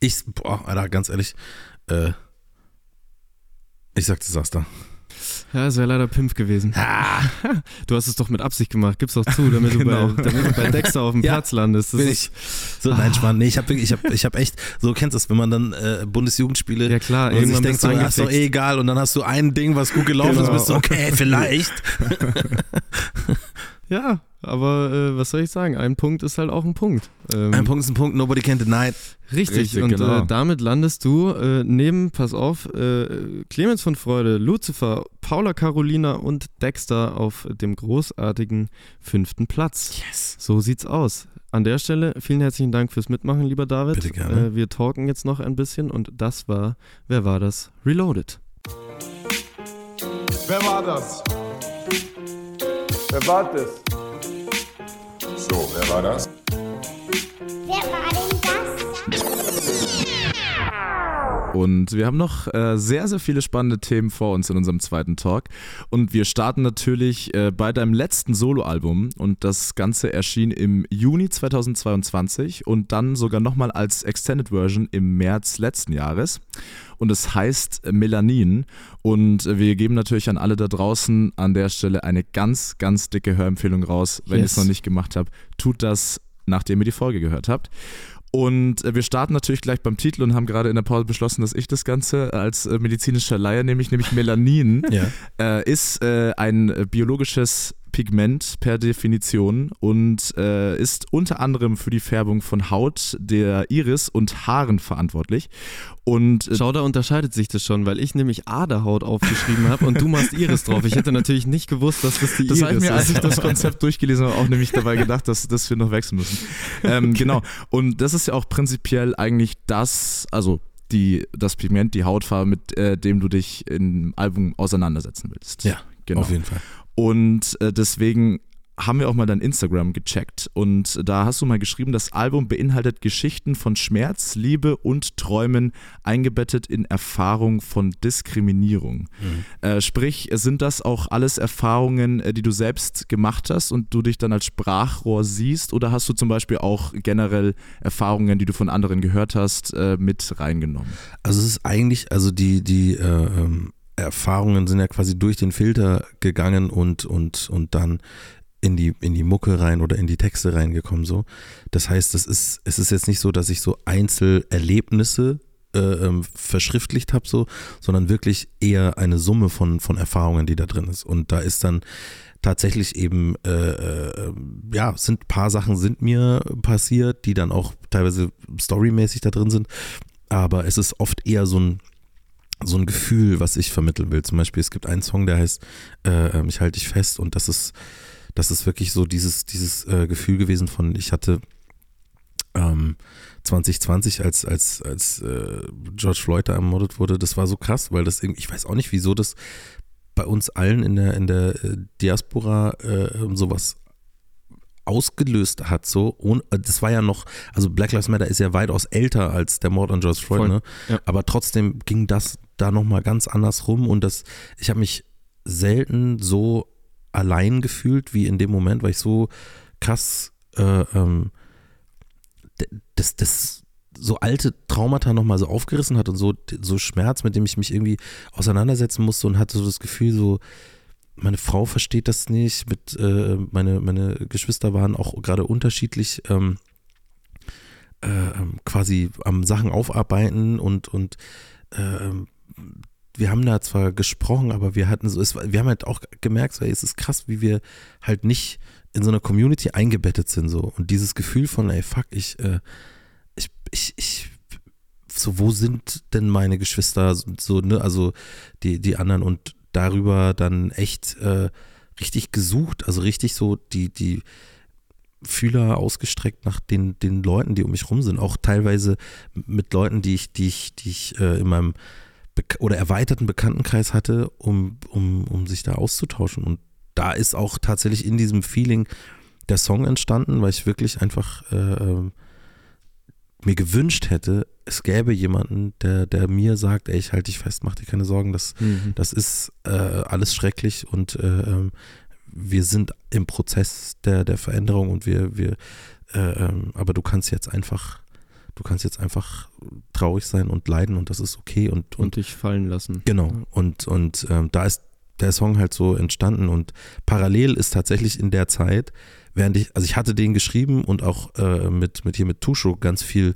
[SPEAKER 1] ich, boah, Alter, ganz ehrlich, äh, ich sag Desaster.
[SPEAKER 3] Ja, es wäre leider Pimpf gewesen.
[SPEAKER 1] Ah.
[SPEAKER 3] Du hast es doch mit Absicht gemacht, gib's doch zu, damit, genau. du, bei, damit du bei Dexter auf dem ja, Platz landest.
[SPEAKER 1] Das bin ich. So, nein, Spann, nee, ich habe ich hab, ich hab echt, so kennst du es, wenn man dann äh, Bundesjugendspiele
[SPEAKER 3] ja, klar,
[SPEAKER 1] und sich denkt, so, ist doch eh egal und dann hast du ein Ding, was gut gelaufen genau. ist, bist du, okay, vielleicht.
[SPEAKER 3] ja, aber äh, was soll ich sagen? Ein Punkt ist halt auch ein Punkt.
[SPEAKER 1] Ähm, ein Punkt ist ein Punkt, nobody can deny.
[SPEAKER 3] Richtig, richtig und genau. äh, damit landest du äh, neben, pass auf, äh, Clemens von Freude, Lucifer, Paula Carolina und Dexter auf dem großartigen fünften Platz.
[SPEAKER 1] Yes.
[SPEAKER 3] So sieht's aus. An der Stelle vielen herzlichen Dank fürs Mitmachen, lieber David.
[SPEAKER 1] Bitte gerne.
[SPEAKER 3] Äh, wir talken jetzt noch ein bisschen und das war, wer war das? Reloaded.
[SPEAKER 5] Wer war das? Wer war das? So, wer war das?
[SPEAKER 6] Wer war das?
[SPEAKER 4] Und wir haben noch äh, sehr, sehr viele spannende Themen vor uns in unserem zweiten Talk. Und wir starten natürlich äh, bei deinem letzten Soloalbum. Und das Ganze erschien im Juni 2022 und dann sogar nochmal als Extended Version im März letzten Jahres und es heißt Melanin. Und wir geben natürlich an alle da draußen an der Stelle eine ganz, ganz dicke Hörempfehlung raus. Wenn yes. ihr es noch nicht gemacht habt, tut das, nachdem ihr die Folge gehört habt. Und wir starten natürlich gleich beim Titel und haben gerade in der Pause beschlossen, dass ich das Ganze als äh, medizinischer Laie, nämlich, nämlich Melanin,
[SPEAKER 1] ja.
[SPEAKER 4] äh, ist äh, ein biologisches Pigment per Definition und äh, ist unter anderem für die Färbung von Haut, der Iris und Haaren verantwortlich. Und
[SPEAKER 3] äh, Schau, da unterscheidet sich das schon, weil ich nämlich Aderhaut aufgeschrieben habe und du machst Iris drauf. Ich hätte natürlich nicht gewusst, dass das die
[SPEAKER 4] das
[SPEAKER 3] Iris ist.
[SPEAKER 4] Ich mir, als ich das Konzept durchgelesen habe, auch nämlich dabei gedacht, dass, dass wir noch wechseln müssen. Ähm, okay. Genau. Und das ist ja auch prinzipiell eigentlich das, also die, das Pigment, die Hautfarbe, mit äh, dem du dich im Album auseinandersetzen willst.
[SPEAKER 1] Ja, genau. auf jeden Fall.
[SPEAKER 4] Und äh, deswegen haben wir auch mal dein Instagram gecheckt und da hast du mal geschrieben, das Album beinhaltet Geschichten von Schmerz, Liebe und Träumen, eingebettet in Erfahrung von Diskriminierung. Mhm. Äh, sprich, sind das auch alles Erfahrungen, äh, die du selbst gemacht hast und du dich dann als Sprachrohr siehst oder hast du zum Beispiel auch generell Erfahrungen, die du von anderen gehört hast, äh, mit reingenommen?
[SPEAKER 1] Also es ist eigentlich, also die, die äh, ähm Erfahrungen sind ja quasi durch den Filter gegangen und, und, und dann in die, in die Mucke rein oder in die Texte reingekommen. So. Das heißt, es ist, es ist jetzt nicht so, dass ich so Einzelerlebnisse äh, ähm, verschriftlicht habe, so, sondern wirklich eher eine Summe von, von Erfahrungen, die da drin ist. Und da ist dann tatsächlich eben, äh, äh, ja, sind paar Sachen sind mir passiert, die dann auch teilweise storymäßig da drin sind. Aber es ist oft eher so ein, so ein Gefühl, was ich vermitteln will. Zum Beispiel, es gibt einen Song, der heißt äh, ähm, Ich halte dich fest und das ist, das ist wirklich so dieses, dieses äh, Gefühl gewesen von, ich hatte ähm, 2020, als, als, als äh, George Floyd da ermordet wurde, das war so krass, weil das irgendwie, ich weiß auch nicht, wieso das bei uns allen in der, in der äh, Diaspora äh, sowas ausgelöst hat, so, und äh, das war ja noch, also Black Lives Matter ist ja weitaus älter als der Mord an George Floyd, ne? Ja. aber trotzdem ging das da nochmal ganz anders rum und das, ich habe mich selten so allein gefühlt wie in dem Moment, weil ich so krass äh, ähm, das, das so alte Traumata nochmal so aufgerissen hat und so, so Schmerz, mit dem ich mich irgendwie auseinandersetzen musste und hatte so das Gefühl, so, meine Frau versteht das nicht, mit, äh, meine, meine Geschwister waren auch gerade unterschiedlich ähm, äh, quasi am Sachen aufarbeiten und, und äh, wir haben da zwar gesprochen, aber wir hatten so, es, wir haben halt auch gemerkt, so, ey, es ist krass, wie wir halt nicht in so einer Community eingebettet sind so. Und dieses Gefühl von, ey, fuck, ich, äh, ich, ich, ich, so, wo sind denn meine Geschwister, so, ne, also die, die anderen und darüber dann echt äh, richtig gesucht, also richtig so die, die Fühler ausgestreckt nach den, den Leuten, die um mich rum sind, auch teilweise mit Leuten, die ich, die ich, die ich äh, in meinem oder erweiterten Bekanntenkreis hatte, um, um, um sich da auszutauschen. Und da ist auch tatsächlich in diesem Feeling der Song entstanden, weil ich wirklich einfach äh, ähm, mir gewünscht hätte, es gäbe jemanden, der, der mir sagt, ey, ich halte dich fest, mach dir keine Sorgen, das, mhm. das ist äh, alles schrecklich und äh, ähm, wir sind im Prozess der, der Veränderung und wir, wir äh, ähm, aber du kannst jetzt einfach, du kannst jetzt einfach traurig sein und leiden und das ist okay und,
[SPEAKER 3] und, und dich fallen lassen.
[SPEAKER 1] Genau. Und, und ähm, da ist der Song halt so entstanden und parallel ist tatsächlich in der Zeit, während ich, also ich hatte den geschrieben und auch äh, mit, mit hier mit Tusho ganz viel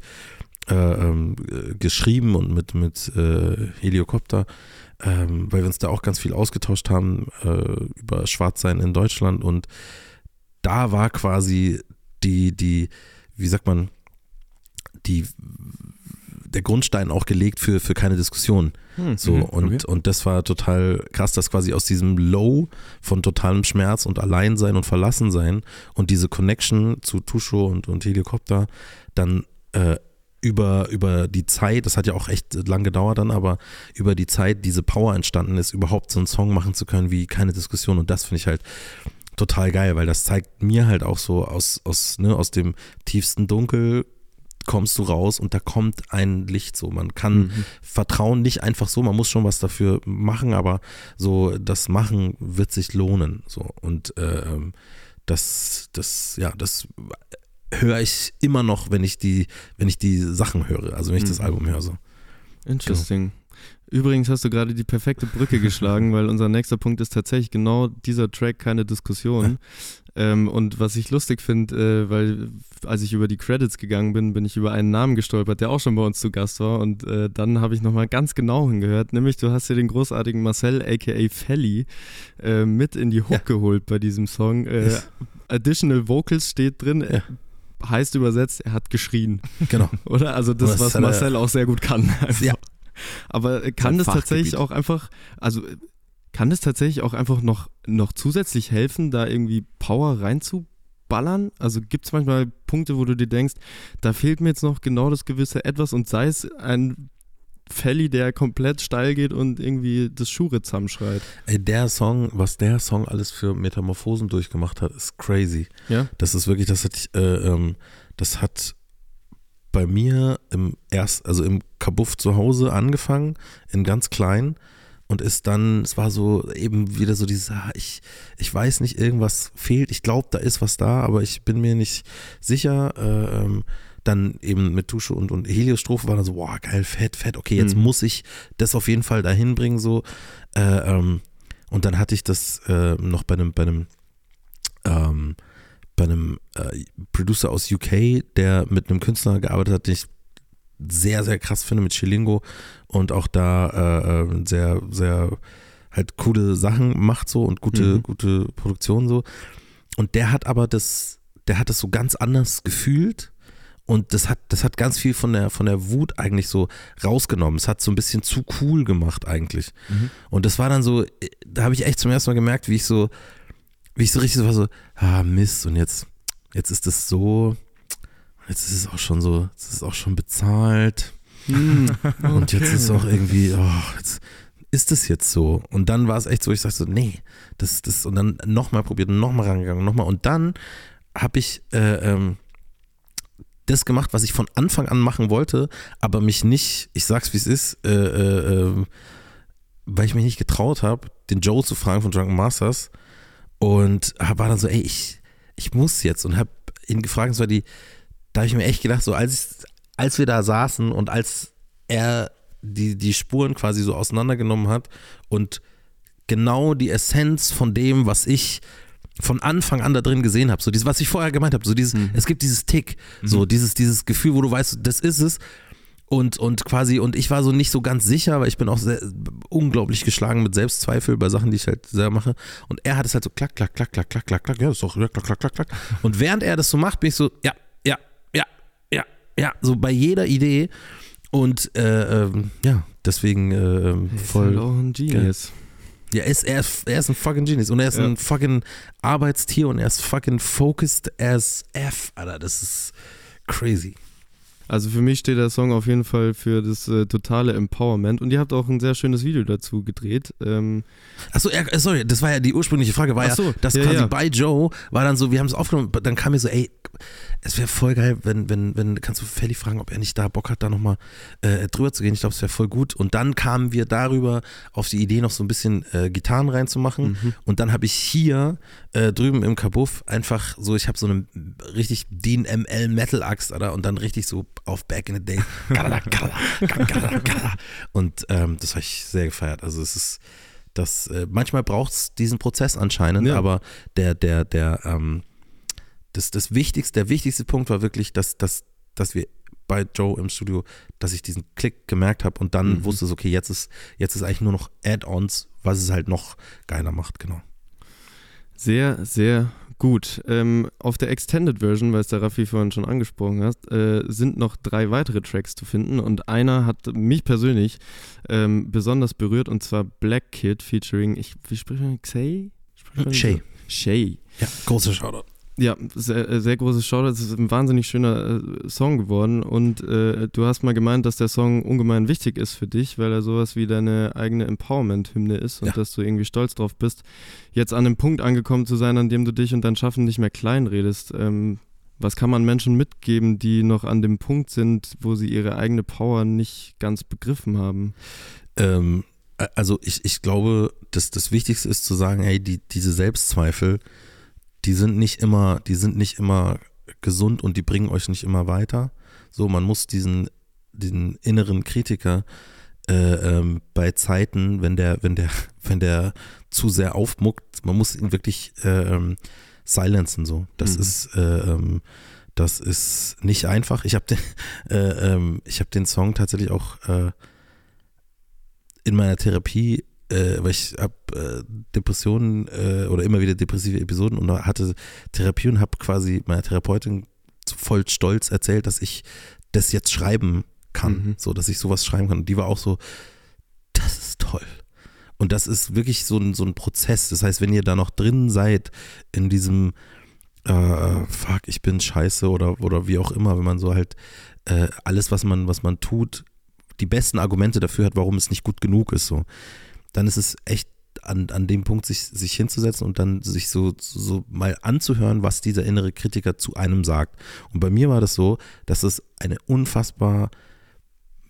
[SPEAKER 1] äh, ähm, geschrieben und mit, mit äh, Heliokopter, ähm, weil wir uns da auch ganz viel ausgetauscht haben äh, über Schwarzsein in Deutschland und da war quasi die, die, wie sagt man, die der Grundstein auch gelegt für, für keine Diskussion. Hm, so, mhm, und, okay. und das war total krass, dass quasi aus diesem Low von totalem Schmerz und Alleinsein und Verlassensein und diese Connection zu Tusho und, und Helikopter dann äh, über, über die Zeit, das hat ja auch echt lang gedauert dann, aber über die Zeit diese Power entstanden ist, überhaupt so einen Song machen zu können wie keine Diskussion. Und das finde ich halt total geil, weil das zeigt mir halt auch so aus, aus, ne, aus dem tiefsten Dunkel kommst du raus und da kommt ein Licht so. Man kann mhm. Vertrauen nicht einfach so, man muss schon was dafür machen, aber so das Machen wird sich lohnen. So und äh, das, das, ja, das höre ich immer noch, wenn ich die, wenn ich die Sachen höre, also wenn ich mhm. das Album höre. So.
[SPEAKER 3] Interesting. Genau. Übrigens hast du gerade die perfekte Brücke geschlagen, weil unser nächster Punkt ist tatsächlich genau dieser Track, keine Diskussion. Ähm, und was ich lustig finde, äh, weil als ich über die Credits gegangen bin, bin ich über einen Namen gestolpert, der auch schon bei uns zu Gast war. Und äh, dann habe ich nochmal ganz genau hingehört, nämlich du hast dir den großartigen Marcel aka Felly äh, mit in die Hook ja. geholt bei diesem Song. Äh, Additional Vocals steht drin. Ja heißt übersetzt, er hat geschrien.
[SPEAKER 1] Genau.
[SPEAKER 3] Oder? Also das, was Marcel auch sehr gut kann. Einfach. Ja. Aber kann das tatsächlich auch einfach, also kann das tatsächlich auch einfach noch, noch zusätzlich helfen, da irgendwie Power reinzuballern? Also gibt es manchmal Punkte, wo du dir denkst, da fehlt mir jetzt noch genau das gewisse Etwas und sei es ein Felly, der komplett steil geht und irgendwie das Schure zusammenschreit.
[SPEAKER 1] Ey, der Song, was der Song alles für Metamorphosen durchgemacht hat, ist crazy.
[SPEAKER 3] Ja.
[SPEAKER 1] Das ist wirklich, das hat, äh, ähm, das hat bei mir im erst, also im Kabuff zu Hause angefangen, in ganz klein und ist dann, es war so eben wieder so dieses, ah, ich, ich weiß nicht, irgendwas fehlt, ich glaube, da ist was da, aber ich bin mir nicht sicher. Äh, ähm, dann eben mit Tusche und, und Heliostrophe war dann so, boah, geil, fett, fett, okay, jetzt mhm. muss ich das auf jeden Fall dahin bringen, so. Äh, ähm, und dann hatte ich das äh, noch bei einem, bei einem, ähm, bei einem äh, Producer aus UK, der mit einem Künstler gearbeitet hat, den ich sehr, sehr krass finde, mit Chilingo und auch da äh, äh, sehr, sehr halt coole Sachen macht so und gute, mhm. gute Produktion so. Und der hat aber das, der hat das so ganz anders gefühlt und das hat, das hat ganz viel von der, von der Wut eigentlich so rausgenommen. Es hat so ein bisschen zu cool gemacht eigentlich. Mhm. Und das war dann so, da habe ich echt zum ersten Mal gemerkt, wie ich so, wie ich so richtig so war so, ah Mist, und jetzt, jetzt ist das so, Jetzt ist es auch schon so, jetzt ist es auch schon bezahlt. Hm, okay. Und jetzt ist es auch irgendwie, oh, jetzt ist es jetzt so. Und dann war es echt so, ich sagte so, nee, das, das, und dann nochmal probiert und nochmal rangegangen, nochmal. Und dann habe ich äh, ähm, das gemacht, was ich von Anfang an machen wollte, aber mich nicht, ich sag's wie es ist, äh, äh, ähm, weil ich mich nicht getraut habe, den Joe zu fragen von Drunken Masters und war dann so, ey, ich, ich muss jetzt und habe ihn gefragt, und zwar die, da habe ich mir echt gedacht, so als, als wir da saßen und als er die, die Spuren quasi so auseinandergenommen hat und genau die Essenz von dem, was ich von Anfang an da drin gesehen habe, so dieses, was ich vorher gemeint habe, so dieses, mhm. es gibt dieses Tick, mhm. so dieses, dieses Gefühl, wo du weißt, das ist es und, und quasi, und ich war so nicht so ganz sicher, weil ich bin auch sehr, unglaublich geschlagen mit Selbstzweifel bei Sachen, die ich halt selber mache. Und er hat es halt so klack, klack, klack, klack, klack, klack, klack, ja, das ist doch klack, klack, klack, klack. Und während er das so macht, bin ich so, ja, ja, so bei jeder Idee. Und äh, ähm, ja, deswegen äh, voll. Ist halt
[SPEAKER 3] auch ein Genius.
[SPEAKER 1] Ja, er ist, er, ist, er ist ein fucking Genius und er ist ja. ein fucking Arbeitstier und er ist fucking focused as F, Alter. Das ist crazy.
[SPEAKER 3] Also für mich steht der Song auf jeden Fall für das äh, totale Empowerment und ihr habt auch ein sehr schönes Video dazu gedreht. Ähm
[SPEAKER 1] Achso, äh, sorry, das war ja die ursprüngliche Frage, war so, ja, dass ja, quasi ja. bei Joe war dann so, wir haben es aufgenommen, dann kam mir so, ey, es wäre voll geil, wenn, wenn, wenn, kannst du Felly fragen, ob er nicht da Bock hat, da nochmal äh, drüber zu gehen. Ich glaube, es wäre voll gut. Und dann kamen wir darüber auf die Idee, noch so ein bisschen äh, Gitarren reinzumachen. Mhm. Und dann habe ich hier äh, drüben im Kabuff einfach so, ich habe so eine richtig DIN ML Metal Axt, oder? Und dann richtig so auf Back in the Day. und ähm, das habe ich sehr gefeiert. Also es ist das, äh, manchmal braucht es diesen Prozess anscheinend, ja. aber der, der, der, ähm, das, das wichtigste, der wichtigste Punkt war wirklich, dass, dass, dass wir bei Joe im Studio, dass ich diesen Klick gemerkt habe und dann mhm. wusste es, okay, jetzt ist, jetzt ist eigentlich nur noch Add-ons, was es halt noch geiler macht, genau.
[SPEAKER 3] Sehr, sehr gut. Ähm, auf der Extended Version, weil es der Raffi vorhin schon angesprochen hat, äh, sind noch drei weitere Tracks zu finden und einer hat mich persönlich ähm, besonders berührt und zwar Black Kid featuring, ich, wie spricht man, Xay?
[SPEAKER 1] Shay.
[SPEAKER 3] Shay.
[SPEAKER 1] Ja, großer Shoutout.
[SPEAKER 3] Ja, sehr, äh, sehr großes Shoutout. Es ist ein wahnsinnig schöner äh, Song geworden und äh, du hast mal gemeint, dass der Song ungemein wichtig ist für dich, weil er sowas wie deine eigene Empowerment-Hymne ist und ja. dass du irgendwie stolz drauf bist, jetzt an dem Punkt angekommen zu sein, an dem du dich und dein Schaffen nicht mehr klein redest. Ähm, was kann man Menschen mitgeben, die noch an dem Punkt sind, wo sie ihre eigene Power nicht ganz begriffen haben?
[SPEAKER 1] Ähm, also ich, ich glaube, dass das Wichtigste ist zu sagen, hey, die, diese Selbstzweifel, die sind nicht immer, die sind nicht immer gesund und die bringen euch nicht immer weiter. So, man muss diesen, diesen inneren Kritiker äh, ähm, bei Zeiten, wenn der, wenn der, wenn der zu sehr aufmuckt, man muss ihn wirklich äh, ähm, silenzen. So, das mhm. ist, äh, ähm, das ist nicht einfach. Ich habe den, äh, ähm, ich habe den Song tatsächlich auch äh, in meiner Therapie äh, weil ich habe äh, Depressionen äh, oder immer wieder depressive Episoden und hatte Therapie und habe quasi meiner Therapeutin voll stolz erzählt, dass ich das jetzt schreiben kann, mhm. so dass ich sowas schreiben kann. Und die war auch so, das ist toll. Und das ist wirklich so ein, so ein Prozess. Das heißt, wenn ihr da noch drin seid in diesem äh, fuck, ich bin scheiße oder, oder wie auch immer, wenn man so halt äh, alles, was man, was man tut, die besten Argumente dafür hat, warum es nicht gut genug ist. So dann ist es echt an, an dem Punkt, sich, sich hinzusetzen und dann sich so, so mal anzuhören, was dieser innere Kritiker zu einem sagt. Und bei mir war das so, dass es eine unfassbar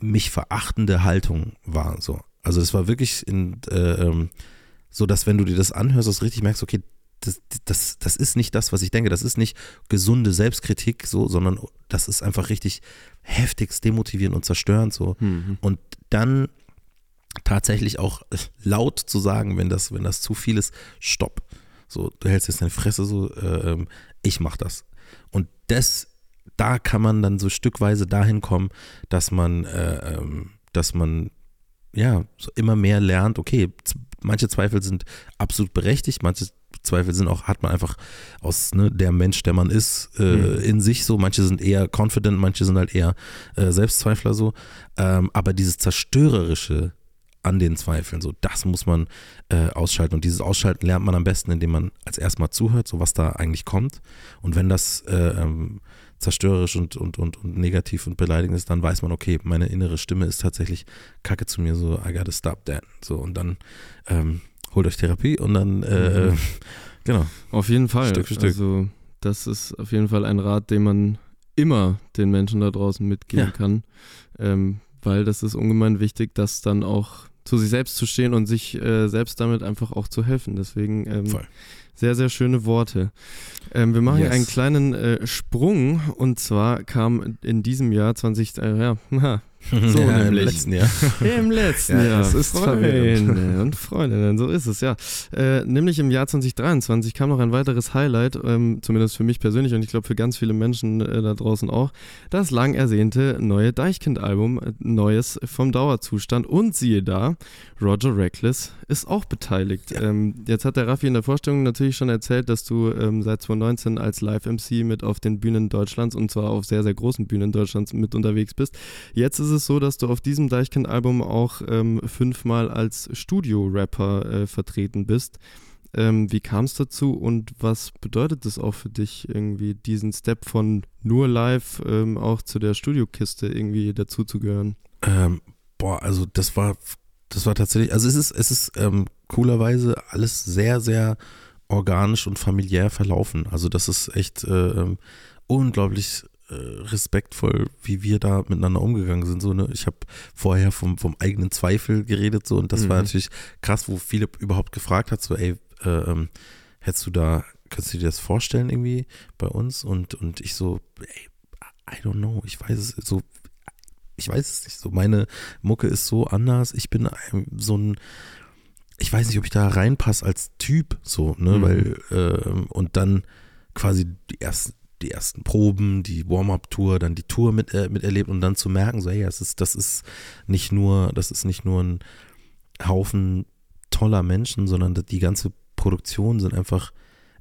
[SPEAKER 1] mich verachtende Haltung war. So. Also es war wirklich in, äh, ähm, so, dass wenn du dir das anhörst, dass du richtig merkst, okay, das, das, das ist nicht das, was ich denke. Das ist nicht gesunde Selbstkritik, so, sondern das ist einfach richtig heftigst demotivierend und zerstörend. So. Mhm. Und dann tatsächlich auch laut zu sagen, wenn das, wenn das zu viel ist, stopp. So, du hältst jetzt deine Fresse so, äh, ähm, ich mach das. Und das, da kann man dann so stückweise dahin kommen, dass man, äh, ähm, dass man ja so immer mehr lernt, okay, manche Zweifel sind absolut berechtigt, manche Zweifel sind auch, hat man einfach aus ne, der Mensch, der man ist, äh, mhm. in sich so. Manche sind eher confident, manche sind halt eher äh, Selbstzweifler so. Ähm, aber dieses Zerstörerische, an den Zweifeln. So, das muss man äh, ausschalten. Und dieses Ausschalten lernt man am besten, indem man als erstmal zuhört, so was da eigentlich kommt. Und wenn das äh, ähm, zerstörerisch und, und, und, und negativ und beleidigend ist, dann weiß man, okay, meine innere Stimme ist tatsächlich kacke zu mir, so, I gotta stop that. So, und dann ähm, holt euch Therapie und dann, äh, mhm. genau.
[SPEAKER 3] Auf jeden Fall. Stück für Stück. Also, das ist auf jeden Fall ein Rat, den man immer den Menschen da draußen mitgeben ja. kann, ähm, weil das ist ungemein wichtig, das dann auch zu sich selbst zu stehen und sich äh, selbst damit einfach auch zu helfen. Deswegen ähm, sehr, sehr schöne Worte. Ähm, wir machen yes. einen kleinen äh, Sprung und zwar kam in diesem Jahr 20, äh, ja, So ja, nämlich. Im letzten Jahr. Im letzten ja, Jahr. Das ist Freunde und Freundinnen, so ist es, ja. Äh, nämlich im Jahr 2023 kam noch ein weiteres Highlight, ähm, zumindest für mich persönlich und ich glaube für ganz viele Menschen äh, da draußen auch, das lang ersehnte neue Deichkind-Album, äh, Neues vom Dauerzustand. Und siehe da, Roger Reckless ist auch beteiligt. Ja. Ähm, jetzt hat der Raffi in der Vorstellung natürlich schon erzählt, dass du ähm, seit 2019 als Live-MC mit auf den Bühnen Deutschlands und zwar auf sehr, sehr großen Bühnen Deutschlands mit unterwegs bist. Jetzt ist es so, dass du auf diesem Deichkind-Album auch ähm, fünfmal als Studio-Rapper äh, vertreten bist. Ähm, wie kam es dazu und was bedeutet das auch für dich, irgendwie diesen Step von nur live ähm, auch zu der Studiokiste irgendwie dazuzugehören?
[SPEAKER 1] Ähm, boah, also das war, das war tatsächlich, also es ist, es ist ähm, coolerweise alles sehr, sehr organisch und familiär verlaufen. Also das ist echt äh, ähm, unglaublich respektvoll, wie wir da miteinander umgegangen sind. So, ne? Ich habe vorher vom, vom eigenen Zweifel geredet so und das mhm. war natürlich krass, wo Philipp überhaupt gefragt hat, so ey, äh, ähm, hättest du da, könntest du dir das vorstellen irgendwie bei uns? Und, und ich so, ey, I don't know, ich weiß es so, ich weiß es nicht so. Meine Mucke ist so anders. Ich bin so ein, ich weiß nicht, ob ich da reinpasse als Typ, so, ne, mhm. weil, äh, und dann quasi die ersten die ersten Proben, die Warm-up-Tour, dann die Tour mit, äh, miterlebt und dann zu merken, so, hey, das ist, das ist nicht nur, das ist nicht nur ein Haufen toller Menschen, sondern die ganze Produktion sind einfach,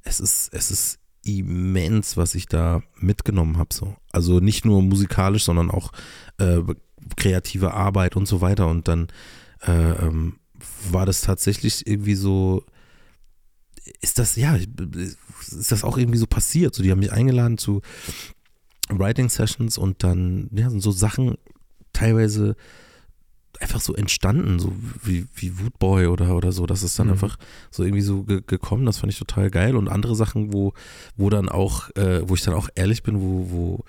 [SPEAKER 1] es ist, es ist immens, was ich da mitgenommen habe. So. Also nicht nur musikalisch, sondern auch äh, kreative Arbeit und so weiter. Und dann äh, ähm, war das tatsächlich irgendwie so, ist das, ja, ist das auch irgendwie so passiert. So, die haben mich eingeladen zu Writing Sessions und dann, ja, sind so Sachen teilweise einfach so entstanden, so wie, wie Woodboy oder, oder so. Das ist dann mhm. einfach so irgendwie so ge gekommen. Das fand ich total geil. Und andere Sachen, wo, wo dann auch, äh, wo ich dann auch ehrlich bin, wo, wo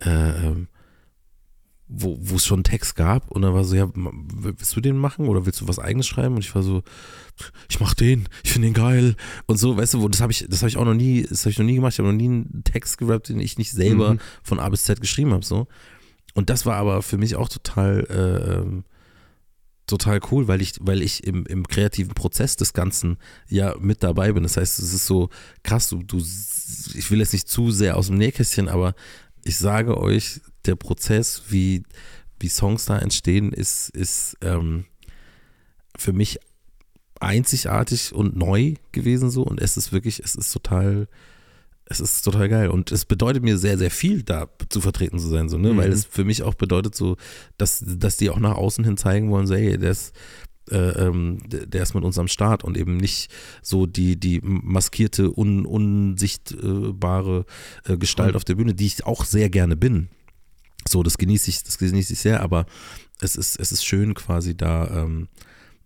[SPEAKER 1] äh, ähm, wo wo es schon einen Text gab und dann war so, ja, willst du den machen oder willst du was eigenes schreiben? Und ich war so, ich mach den, ich finde den geil und so, weißt du, das habe ich, das habe ich auch noch nie, das habe ich noch nie gemacht. Ich habe noch nie einen Text gerappt, den ich nicht selber mhm. von A bis Z geschrieben habe, so. Und das war aber für mich auch total, äh, total cool, weil ich, weil ich im, im kreativen Prozess des Ganzen ja mit dabei bin. Das heißt, es ist so krass, du, du ich will jetzt nicht zu sehr aus dem Nähkästchen, aber ich sage euch, der Prozess, wie, wie Songs da entstehen, ist, ist ähm, für mich einzigartig und neu gewesen so und es ist wirklich, es ist total, es ist total geil und es bedeutet mir sehr, sehr viel, da zu vertreten zu sein, so, ne, mhm. weil es für mich auch bedeutet so, dass, dass die auch nach außen hin zeigen wollen, so, hey, der ist, äh, ähm, der ist mit uns am Start und eben nicht so die, die maskierte, un, unsichtbare äh, Gestalt mhm. auf der Bühne, die ich auch sehr gerne bin. So, das genieße ich, das genieße ich sehr, aber es ist, es ist schön quasi da ähm,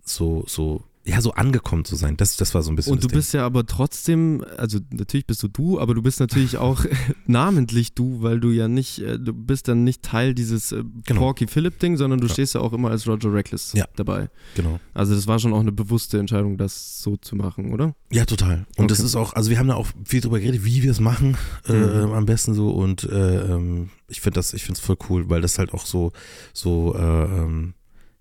[SPEAKER 1] so, so ja, so angekommen zu sein. Das, das war so ein bisschen.
[SPEAKER 3] Und du bist ja aber trotzdem, also natürlich bist du du, aber du bist natürlich auch namentlich du, weil du ja nicht, äh, du bist dann nicht Teil dieses äh, genau. Porky Philip-Ding, sondern du ja. stehst ja auch immer als Roger Reckless ja. dabei.
[SPEAKER 1] Genau.
[SPEAKER 3] Also das war schon auch eine bewusste Entscheidung, das so zu machen, oder?
[SPEAKER 1] Ja, total. Und okay. das ist auch, also wir haben da auch viel drüber geredet, wie wir es machen, äh, mhm. am besten so. Und äh, ähm, ich finde das, ich finde es voll cool, weil das halt auch so, so, äh, ähm,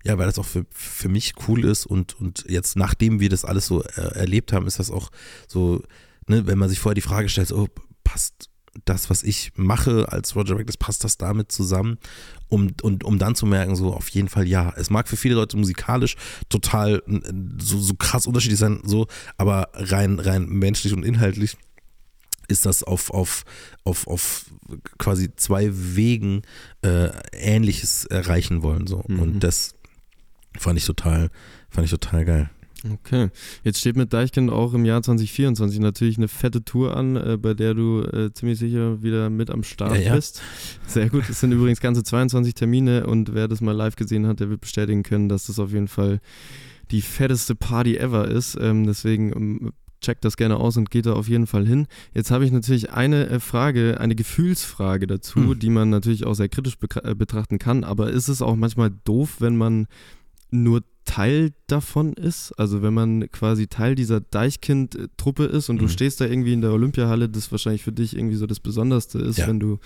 [SPEAKER 1] ja, weil das auch für, für mich cool ist und, und jetzt, nachdem wir das alles so äh, erlebt haben, ist das auch so, ne, wenn man sich vorher die Frage stellt, oh, passt das, was ich mache als Roger Reckless, passt das damit zusammen? Um, und, um dann zu merken, so auf jeden Fall ja. Es mag für viele Leute musikalisch total so, so krass unterschiedlich sein, so, aber rein, rein menschlich und inhaltlich ist das auf, auf, auf, auf quasi zwei Wegen äh, Ähnliches erreichen wollen. So. Mhm. Und das Fand ich total, fand ich total geil.
[SPEAKER 3] Okay, jetzt steht mit Deichkind auch im Jahr 2024 natürlich eine fette Tour an, äh, bei der du äh, ziemlich sicher wieder mit am Start ja, ja. bist. Sehr gut, es sind übrigens ganze 22 Termine und wer das mal live gesehen hat, der wird bestätigen können, dass das auf jeden Fall die fetteste Party ever ist. Ähm, deswegen ähm, checkt das gerne aus und geht da auf jeden Fall hin. Jetzt habe ich natürlich eine äh, Frage, eine Gefühlsfrage dazu, hm. die man natürlich auch sehr kritisch äh, betrachten kann, aber ist es auch manchmal doof, wenn man nur Teil davon ist. Also wenn man quasi Teil dieser Deichkind-Truppe ist und mhm. du stehst da irgendwie in der Olympiahalle, das wahrscheinlich für dich irgendwie so das Besonderste ist, ja, wenn du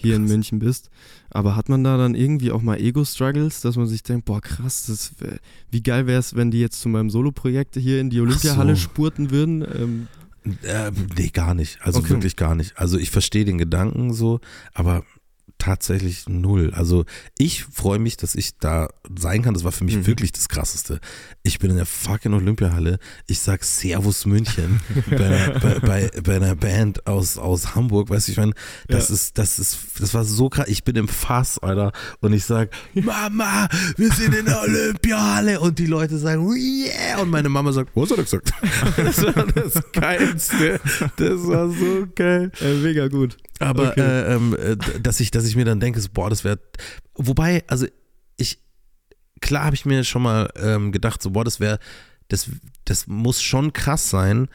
[SPEAKER 3] hier krass. in München bist. Aber hat man da dann irgendwie auch mal Ego-Struggles, dass man sich denkt, boah krass, das wär, wie geil wäre es, wenn die jetzt zu meinem Solo-Projekt hier in die Olympiahalle so. spurten würden? Ähm,
[SPEAKER 1] äh, nee, gar nicht. Also okay. wirklich gar nicht. Also ich verstehe den Gedanken so, aber tatsächlich null. Also ich freue mich, dass ich da sein kann. Das war für mich mhm. wirklich das Krasseste. Ich bin in der fucking Olympiahalle. Ich sag Servus München bei, einer, bei, bei, bei, einer Band aus, aus Hamburg. Weißt du, ich meine, das ja. ist, das ist, das war so krass. Ich bin im Fass, Alter, und ich sag, Mama, wir sind in der Olympiahalle. Und die Leute sagen, yeah. Und meine Mama sagt, was hat er gesagt? Das war das Geilste. Das war so geil.
[SPEAKER 3] Äh, mega gut.
[SPEAKER 1] Aber okay. äh, ähm, äh, dass ich, dass ich mir dann denke, boah, das wäre. Wobei, also ich, klar habe ich mir schon mal ähm, gedacht, so, boah, das wäre, das, das muss schon krass sein,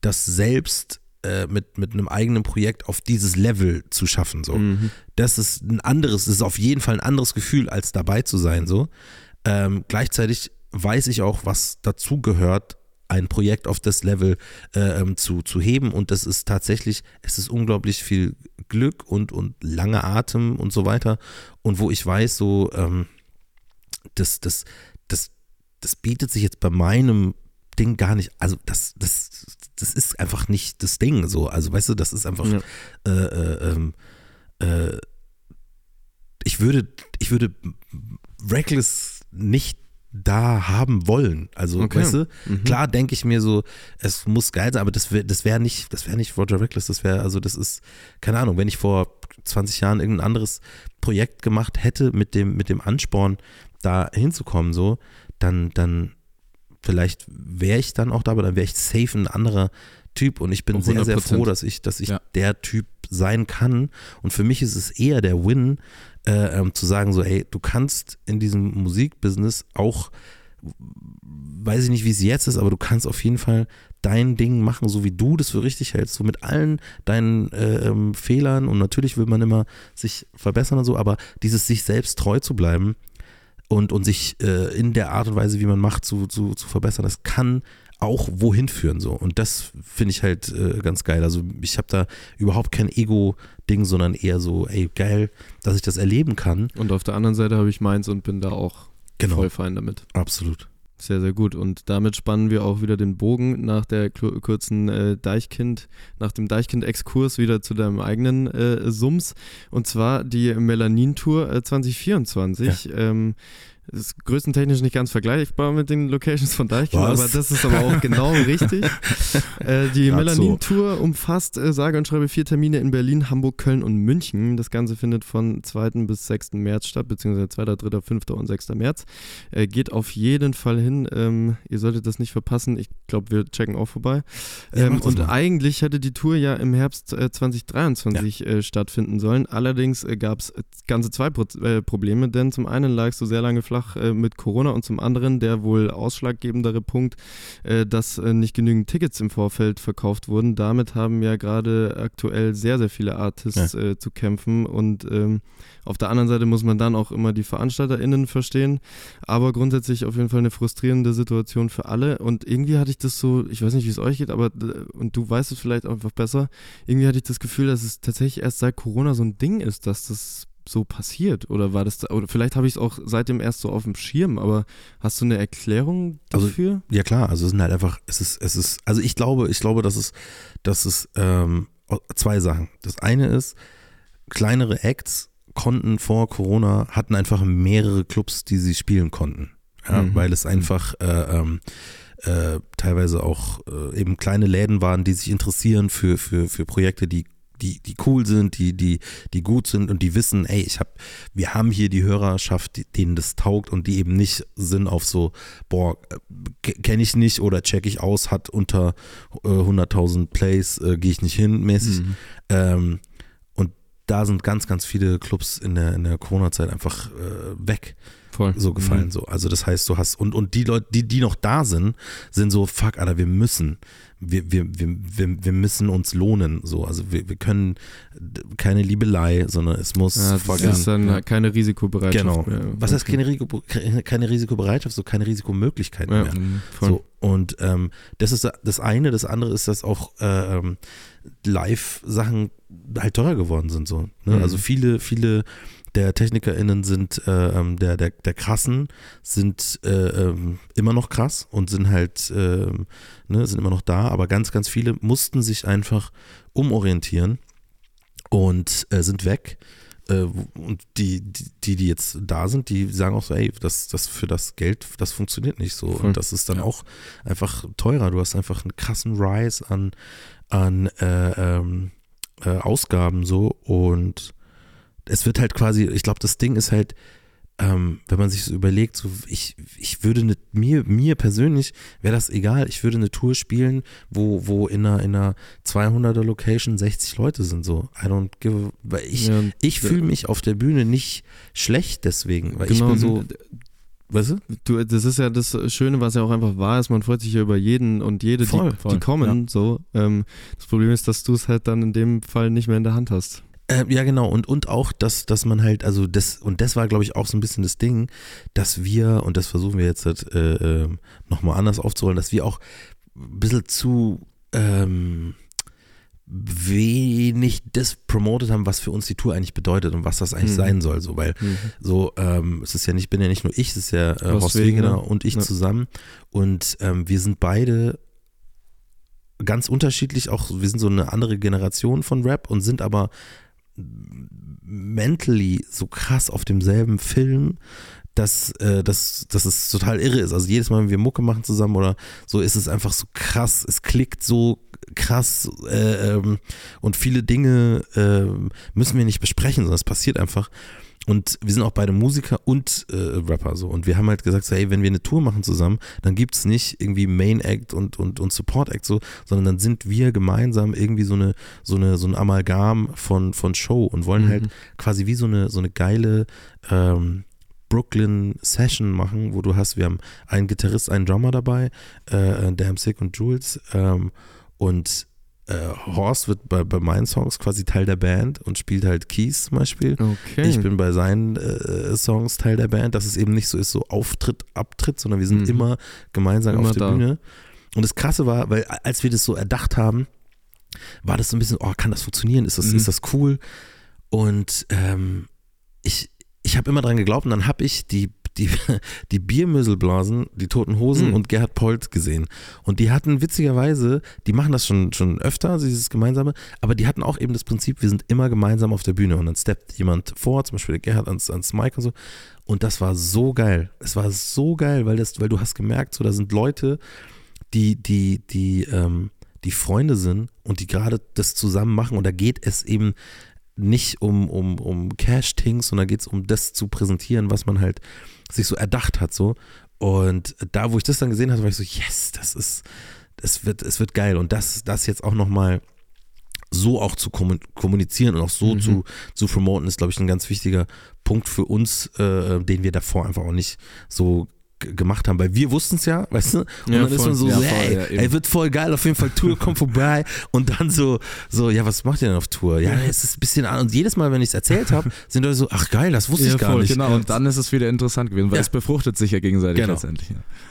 [SPEAKER 1] das selbst äh, mit, mit einem eigenen Projekt auf dieses Level zu schaffen. So. Mhm. Das ist ein anderes, das ist auf jeden Fall ein anderes Gefühl, als dabei zu sein. So. Ähm, gleichzeitig weiß ich auch, was dazu gehört, ein Projekt auf das Level äh, ähm, zu, zu heben. Und das ist tatsächlich, es ist unglaublich viel Glück und, und lange Atem und so weiter. Und wo ich weiß, so, ähm, das, das, das, das bietet sich jetzt bei meinem Ding gar nicht, also das, das, das ist einfach nicht das Ding so. Also weißt du, das ist einfach ja. äh, äh, ähm, äh, ich würde, ich würde Reckless nicht da haben wollen. Also, okay. weißt du, mhm. klar denke ich mir so, es muss geil sein, aber das wäre das wär nicht, das wäre nicht Roger Reckless, das wäre, also das ist, keine Ahnung, wenn ich vor 20 Jahren irgendein anderes Projekt gemacht hätte mit dem, mit dem Ansporn, da hinzukommen, so, dann, dann, vielleicht wäre ich dann auch da, aber dann wäre ich safe ein anderer Typ und ich bin sehr, sehr froh, dass ich, dass ich ja. der Typ sein kann. Und für mich ist es eher der Win, äh, ähm, zu sagen, so, ey, du kannst in diesem Musikbusiness auch, weiß ich nicht, wie es jetzt ist, aber du kannst auf jeden Fall dein Ding machen, so wie du das für richtig hältst, so mit allen deinen äh, ähm, Fehlern. Und natürlich will man immer sich verbessern und so, aber dieses sich selbst treu zu bleiben und, und sich äh, in der Art und Weise, wie man macht, zu, zu, zu verbessern, das kann auch wohin führen so und das finde ich halt äh, ganz geil. Also ich habe da überhaupt kein Ego-Ding, sondern eher so, ey geil, dass ich das erleben kann.
[SPEAKER 3] Und auf der anderen Seite habe ich meins und bin da auch genau. voll fein damit.
[SPEAKER 1] Absolut.
[SPEAKER 3] Sehr, sehr gut. Und damit spannen wir auch wieder den Bogen nach der kurzen äh, Deichkind, nach dem Deichkind-Exkurs wieder zu deinem eigenen äh, Sums. Und zwar die Melanin-Tour äh, 2024. Ja. Ähm, ist größtentechnisch nicht ganz vergleichbar mit den Locations von Deichkind, aber das ist aber auch genau richtig. Äh, die Melanin-Tour so. umfasst, äh, sage und schreibe, vier Termine in Berlin, Hamburg, Köln und München. Das Ganze findet von 2. bis 6. März statt, beziehungsweise 2., 3., 5. und 6. März. Äh, geht auf jeden Fall hin. Ähm, ihr solltet das nicht verpassen. Ich glaube, wir checken auch vorbei. Ähm, und mal. eigentlich hätte die Tour ja im Herbst äh, 2023 ja. Äh, stattfinden sollen. Allerdings äh, gab es ganze zwei Pro Probleme, denn zum einen lag es so sehr lange flach äh, mit Corona und zum anderen der wohl ausschlaggebendere Punkt, äh, dass äh, nicht genügend Tickets im Vorfeld verkauft wurden. Damit haben ja gerade aktuell sehr, sehr viele Artists ja. Äh, zu kämpfen und ähm, auf der anderen Seite muss man dann auch immer die VeranstalterInnen verstehen, aber grundsätzlich auf jeden Fall eine frustrierende Situation für alle und irgendwie hatte ich das so, ich weiß nicht, wie es euch geht, aber und du weißt es vielleicht einfach besser, irgendwie hatte ich das Gefühl, dass es tatsächlich erst seit Corona so ein Ding ist, dass das so passiert? Oder war das, oder vielleicht habe ich es auch seitdem erst so auf dem Schirm, aber hast du eine Erklärung
[SPEAKER 1] also,
[SPEAKER 3] dafür?
[SPEAKER 1] Also, ja klar, also es sind halt einfach, es ist, es ist, also ich glaube, ich glaube, dass es, dass es ähm, zwei Sachen. Das eine ist, kleinere Acts konnten vor Corona, hatten einfach mehrere Clubs, die sie spielen konnten. Ja, mhm. Weil es einfach äh, ähm, äh, teilweise auch äh, eben kleine Läden waren, die sich interessieren für, für, für Projekte, die die, die cool sind, die, die, die gut sind und die wissen, ey, ich hab, wir haben hier die Hörerschaft, die, denen das taugt und die eben nicht sind auf so, boah, kenne ich nicht oder check ich aus, hat unter äh, 100.000 Plays, äh, gehe ich nicht hin, mäßig. Mhm. Ähm, und da sind ganz, ganz viele Clubs in der, in der Corona-Zeit einfach äh, weg. Voll. so gefallen. Mhm. So. Also das heißt, du hast, und, und die Leute, die, die noch da sind, sind so, fuck, Alter, wir müssen. Wir, wir, wir, wir, wir müssen uns lohnen. So. Also wir, wir können keine Liebelei, sondern es muss
[SPEAKER 3] ja, das ist dann keine Risikobereitschaft.
[SPEAKER 1] Genau. Mehr. Was heißt keine, Risiko, keine Risikobereitschaft, so keine Risikomöglichkeit ja, mehr. Mhm, so. Und ähm, das ist das eine, das andere ist, dass auch äh, ähm, Live-Sachen halt teurer geworden sind. So, ne? mhm. Also viele, viele der TechnikerInnen sind äh, ähm, der, der, der krassen, sind äh, ähm, immer noch krass und sind halt, äh, ne, sind immer noch da, aber ganz, ganz viele mussten sich einfach umorientieren und äh, sind weg. Äh, und die, die, die jetzt da sind, die sagen auch so, ey, das, das für das Geld, das funktioniert nicht so. Und das ist dann ja. auch einfach teurer. Du hast einfach einen krassen Rise an, an äh, ähm, Ausgaben so und es wird halt quasi, ich glaube, das Ding ist halt, ähm, wenn man sich so überlegt, so ich, ich würde eine, mir, mir persönlich wäre das egal, ich würde eine Tour spielen, wo, wo in einer, in einer 200er Location 60 Leute sind, so. I don't give, weil ich, ja, ich fühle mich auf der Bühne nicht schlecht deswegen, weil genau, ich bin so,
[SPEAKER 3] Weißt du? du? Das ist ja das Schöne, was ja auch einfach wahr ist. Man freut sich ja über jeden und jede, voll, die, voll, die, kommen. Ja. So. Ähm, das Problem ist, dass du es halt dann in dem Fall nicht mehr in der Hand hast.
[SPEAKER 1] Äh, ja, genau. Und, und auch, dass, dass man halt, also das, und das war, glaube ich, auch so ein bisschen das Ding, dass wir, und das versuchen wir jetzt halt, äh, ähm, nochmal anders aufzurollen, dass wir auch ein bisschen zu ähm, wenig das promotet haben, was für uns die Tour eigentlich bedeutet und was das eigentlich mhm. sein soll. So, weil mhm. so, ähm, es ist ja nicht, bin ja nicht nur ich, es ist ja äh, Horst Wegener und ich ja. zusammen. Und ähm, wir sind beide ganz unterschiedlich, auch wir sind so eine andere Generation von Rap und sind aber mentally so krass auf demselben Film, dass, äh, dass, dass es total irre ist. Also jedes Mal, wenn wir Mucke machen zusammen oder so, ist es einfach so krass, es klickt so krass äh, ähm, und viele Dinge äh, müssen wir nicht besprechen, sondern es passiert einfach. Und wir sind auch beide Musiker und äh, Rapper so. Und wir haben halt gesagt, so, hey, wenn wir eine Tour machen zusammen, dann gibt es nicht irgendwie Main Act und, und, und Support Act so, sondern dann sind wir gemeinsam irgendwie so eine, so eine, so ein Amalgam von, von Show und wollen halt mhm. halt quasi wie so eine, so eine geile ähm, Brooklyn Session machen, wo du hast, wir haben einen Gitarrist, einen Drummer dabei, äh, Damn Sick und Jules, ähm, und äh, Horst wird bei, bei meinen Songs quasi Teil der Band und spielt halt Keys zum Beispiel. Okay. Ich bin bei seinen äh, Songs Teil der Band, dass es eben nicht so ist, so Auftritt, Abtritt, sondern wir sind mhm. immer gemeinsam immer auf der da. Bühne. Und das Krasse war, weil als wir das so erdacht haben, war das so ein bisschen, oh, kann das funktionieren? Ist das, mhm. ist das cool? Und ähm, ich, ich habe immer dran geglaubt und dann habe ich die die, die Biermüsselblasen, die Toten Hosen mhm. und Gerhard Polt gesehen. Und die hatten witzigerweise, die machen das schon, schon öfter, dieses Gemeinsame, aber die hatten auch eben das Prinzip, wir sind immer gemeinsam auf der Bühne und dann steppt jemand vor, zum Beispiel der Gerhard ans, ans Mike und so. Und das war so geil. Es war so geil, weil, das, weil du hast gemerkt, so da sind Leute, die, die, die, ähm, die Freunde sind und die gerade das zusammen machen und da geht es eben nicht um, um, um Cash-Things, sondern geht es um das zu präsentieren, was man halt sich so erdacht hat. so Und da, wo ich das dann gesehen habe, war ich so, yes, das ist, es wird, es wird geil. Und das, das jetzt auch nochmal so auch zu kommunizieren und auch so mhm. zu, zu promoten, ist, glaube ich, ein ganz wichtiger Punkt für uns, äh, den wir davor einfach auch nicht so gemacht haben, weil wir wussten es ja, weißt du? Und ja, dann voll. ist man so, ja, so ey, ja, ey, wird voll geil, auf jeden Fall Tour, komm vorbei. Und dann so, so, ja, was macht ihr denn auf Tour? Ja, es ist ein bisschen an. Und jedes Mal, wenn ich es erzählt habe, sind Leute so, ach geil, das wusste ich gar voll, nicht.
[SPEAKER 4] Genau, und dann ist es wieder interessant gewesen, weil es befruchtet sich ja gegenseitig genau. letztendlich.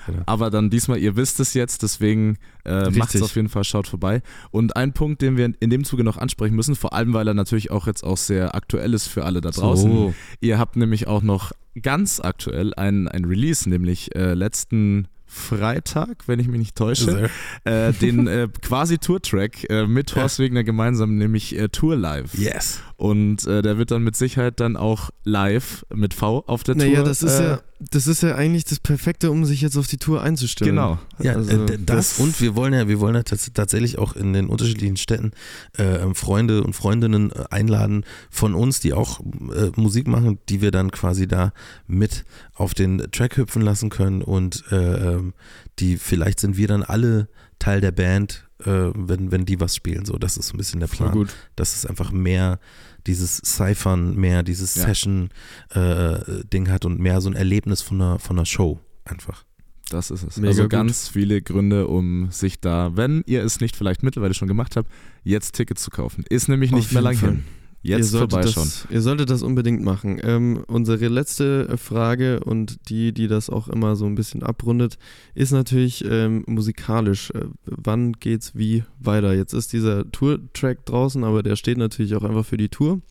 [SPEAKER 4] Genau. Aber dann diesmal, ihr wisst es jetzt, deswegen äh, macht es auf jeden Fall, schaut vorbei. Und ein Punkt, den wir in dem Zuge noch ansprechen müssen, vor allem, weil er natürlich auch jetzt auch sehr aktuell ist für alle da draußen. So. Ihr habt nämlich auch noch ganz aktuell ein, ein Release, nämlich äh, letzten Freitag, wenn ich mich nicht täusche, äh, den äh, quasi Tour-Track äh, mit Horst Wegner gemeinsam, nämlich äh, Tour Live.
[SPEAKER 1] Yes.
[SPEAKER 4] Und äh, der wird dann mit Sicherheit dann auch live mit V auf der
[SPEAKER 3] naja,
[SPEAKER 4] Tour.
[SPEAKER 3] das ist
[SPEAKER 4] äh,
[SPEAKER 3] ja, das ist ja eigentlich das Perfekte, um sich jetzt auf die Tour einzustellen.
[SPEAKER 4] Genau.
[SPEAKER 1] Ja,
[SPEAKER 3] Also,
[SPEAKER 1] äh, das, und wir wollen ja, wir wollen ja tats tatsächlich auch in den unterschiedlichen Städten äh, Freunde und Freundinnen äh, einladen von uns, die auch äh, Musik machen, die wir dann quasi da mit auf den Track hüpfen lassen können und äh, ähm, die vielleicht sind wir dann alle Teil der Band, wenn, wenn die was spielen. So, das ist so ein bisschen der Plan.
[SPEAKER 3] gut.
[SPEAKER 1] Dass es einfach mehr dieses Cyphern, mehr dieses
[SPEAKER 4] Ja.
[SPEAKER 1] Session-Ding hat und mehr so ein Erlebnis von einer, von einer Show einfach.
[SPEAKER 4] Das ist es.
[SPEAKER 3] Mega
[SPEAKER 4] also
[SPEAKER 3] gut.
[SPEAKER 4] ganz viele Gründe, um sich da, wenn ihr es nicht vielleicht mittlerweile schon gemacht habt, jetzt Tickets zu kaufen. Ist nämlich nicht
[SPEAKER 3] Auf
[SPEAKER 4] mehr
[SPEAKER 3] jeden
[SPEAKER 4] lang
[SPEAKER 3] Fall.
[SPEAKER 4] hin. Jetzt
[SPEAKER 3] ihr solltet
[SPEAKER 4] vorbeischauen.
[SPEAKER 3] Das, ihr solltet das unbedingt machen. Ähm, unsere letzte Frage und die, die das auch immer so ein bisschen abrundet, ist natürlich ähm, musikalisch. Äh, wann geht's wie weiter? Jetzt ist dieser Tour-Track draußen, aber der steht natürlich auch einfach für die Tour.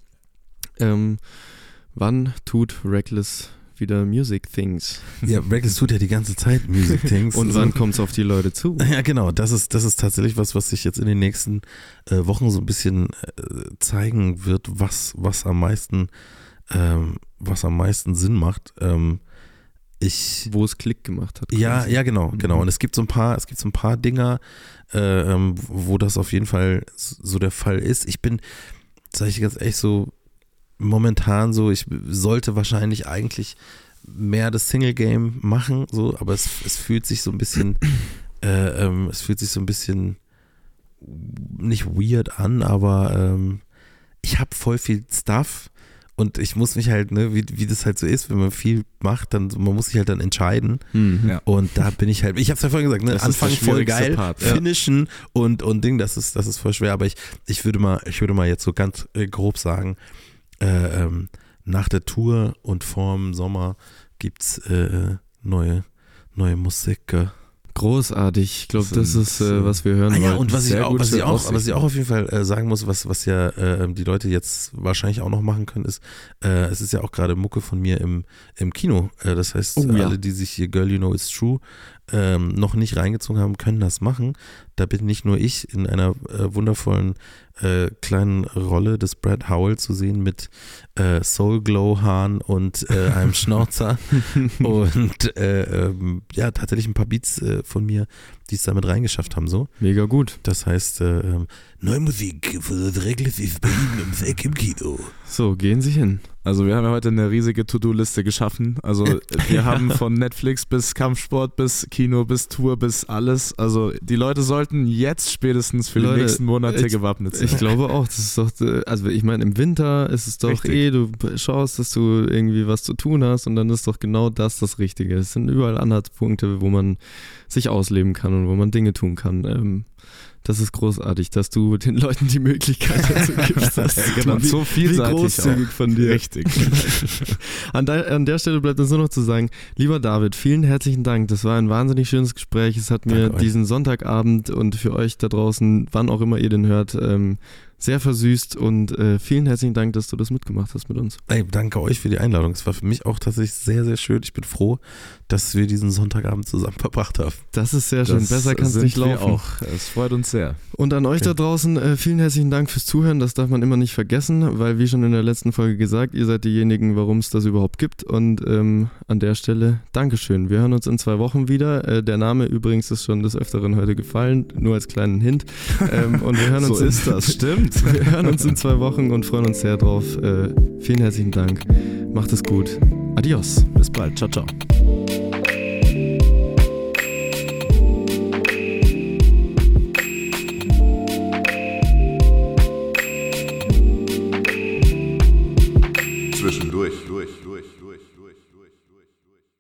[SPEAKER 3] Ähm, wann tut Reckless wieder Music Things?
[SPEAKER 1] Ja, Reckless tut ja die ganze Zeit Music Things.
[SPEAKER 3] Und wann kommt's auf die Leute zu?
[SPEAKER 1] Ja, genau. Das ist, das ist tatsächlich was, was sich jetzt in den nächsten äh, Wochen so ein bisschen äh, zeigen wird, was, was am meisten, ähm, was am meisten Sinn macht. Ähm, ich,
[SPEAKER 3] Wo es Klick gemacht hat.
[SPEAKER 1] ja,
[SPEAKER 3] quasi.
[SPEAKER 1] ja, genau, genau.
[SPEAKER 3] Mhm.
[SPEAKER 1] Und es gibt so ein paar, es gibt so ein paar Dinger, äh, ähm, wo das auf jeden Fall so der Fall ist. Ich bin, sage ich ganz ehrlich, so momentan so, ich sollte wahrscheinlich eigentlich mehr das Single-Game machen, so, aber es, es fühlt sich so ein bisschen, äh, ähm, es fühlt sich so ein bisschen nicht weird an, aber ähm, ich habe voll viel Stuff und ich muss mich halt, ne, wie, wie das halt so ist, wenn man viel macht, dann man muss sich halt dann entscheiden.
[SPEAKER 3] Mhm.
[SPEAKER 4] Ja.
[SPEAKER 1] Und da bin ich halt, ich hab's ja vorhin gesagt, ne,
[SPEAKER 4] Das
[SPEAKER 1] Anfang voll geil,
[SPEAKER 4] Part, ja.
[SPEAKER 1] finishen und, und Ding, das ist, das ist voll schwer, aber ich, ich würde mal, ich würde mal jetzt so ganz äh, grob sagen, äh, ähm, nach der Tour und vorm Sommer gibt's äh, neue, neue Musik.
[SPEAKER 3] Großartig. Ich glaube,
[SPEAKER 4] Das
[SPEAKER 3] ist, äh, was wir hören
[SPEAKER 1] Ah ja,
[SPEAKER 3] wollten.
[SPEAKER 1] und was ich, auch, was, ich auch, was ich auch auf jeden Fall äh, sagen muss, was, was ja äh, die Leute jetzt wahrscheinlich auch noch machen können, ist, äh, es ist ja auch gerade Mucke von mir im, im Kino. Äh, das heißt,
[SPEAKER 3] Oh ja.
[SPEAKER 1] alle, die sich hier Girl You Know It's True ähm, noch nicht reingezogen haben, können das machen. Da bin nicht nur ich in einer äh, wundervollen äh, kleinen Rolle des Brad Howell zu sehen mit äh, Soul Glow Hahn und äh, einem Schnauzer und äh, ähm, ja, tatsächlich ein paar Beats äh, von mir, die es damit reingeschafft haben, so.
[SPEAKER 3] Mega gut.
[SPEAKER 1] Das heißt, äh, ähm, neue Musik von Reckless ist bei Ihnen im Sack im Kino.
[SPEAKER 3] So, gehen Sie hin.
[SPEAKER 4] Also wir haben ja heute eine riesige To-Do-Liste geschaffen. Also wir haben von Netflix bis Kampfsport, bis Kino, bis Tour, bis alles. Also die Leute sollten jetzt spätestens für
[SPEAKER 3] Leute,
[SPEAKER 4] die nächsten Monate
[SPEAKER 3] ich-
[SPEAKER 4] gewappnet sein.
[SPEAKER 3] Ich glaube auch, das ist doch, also ich meine, im Winter ist es doch
[SPEAKER 4] Richtig.
[SPEAKER 3] eh, du schaust, dass du irgendwie was zu tun hast und dann ist doch genau das das Richtige. Es sind überall Anhaltspunkte, wo man sich ausleben kann und wo man Dinge tun kann. Ähm, das ist großartig, dass du den Leuten die Möglichkeit dazu gibst. Das zu
[SPEAKER 4] Genau.
[SPEAKER 3] Wie-
[SPEAKER 4] so vielseitig
[SPEAKER 3] Wie großzügig
[SPEAKER 4] auch.
[SPEAKER 3] von dir.
[SPEAKER 4] Richtig.
[SPEAKER 3] An der, an der Stelle bleibt uns nur noch zu sagen, lieber David, vielen herzlichen Dank. Das war ein wahnsinnig schönes Gespräch. Es hat mir
[SPEAKER 1] Danke euch.
[SPEAKER 3] diesen Sonntagabend und für euch da draußen, wann auch immer ihr den hört, ähm, sehr versüßt und äh, vielen herzlichen Dank, dass du das mitgemacht hast mit uns.
[SPEAKER 1] Ey, danke euch für die Einladung. Es war für mich auch tatsächlich sehr, sehr schön. Ich bin froh, dass wir diesen Sonntagabend zusammen verbracht haben.
[SPEAKER 3] Das ist sehr schön.
[SPEAKER 4] Das
[SPEAKER 3] Besser kann es nicht laufen.
[SPEAKER 4] auch. Es freut uns sehr.
[SPEAKER 3] Und an euch da draußen äh, vielen herzlichen Dank fürs Zuhören. Das darf man immer nicht vergessen, weil wie schon in der letzten Folge gesagt, ihr seid diejenigen, warum es das überhaupt gibt. Und ähm, an der Stelle Dankeschön. Wir hören uns in zwei Wochen wieder. Äh, der Name übrigens ist schon des Öfteren heute gefallen, nur als kleinen Hint. Ähm, und wir hören uns
[SPEAKER 4] So ist das, stimmt.
[SPEAKER 3] Und wir hören uns in zwei Wochen und freuen uns sehr drauf. Äh, vielen herzlichen Dank. Macht es gut. Adios.
[SPEAKER 4] Bis bald. Ciao, ciao. Zwischendurch.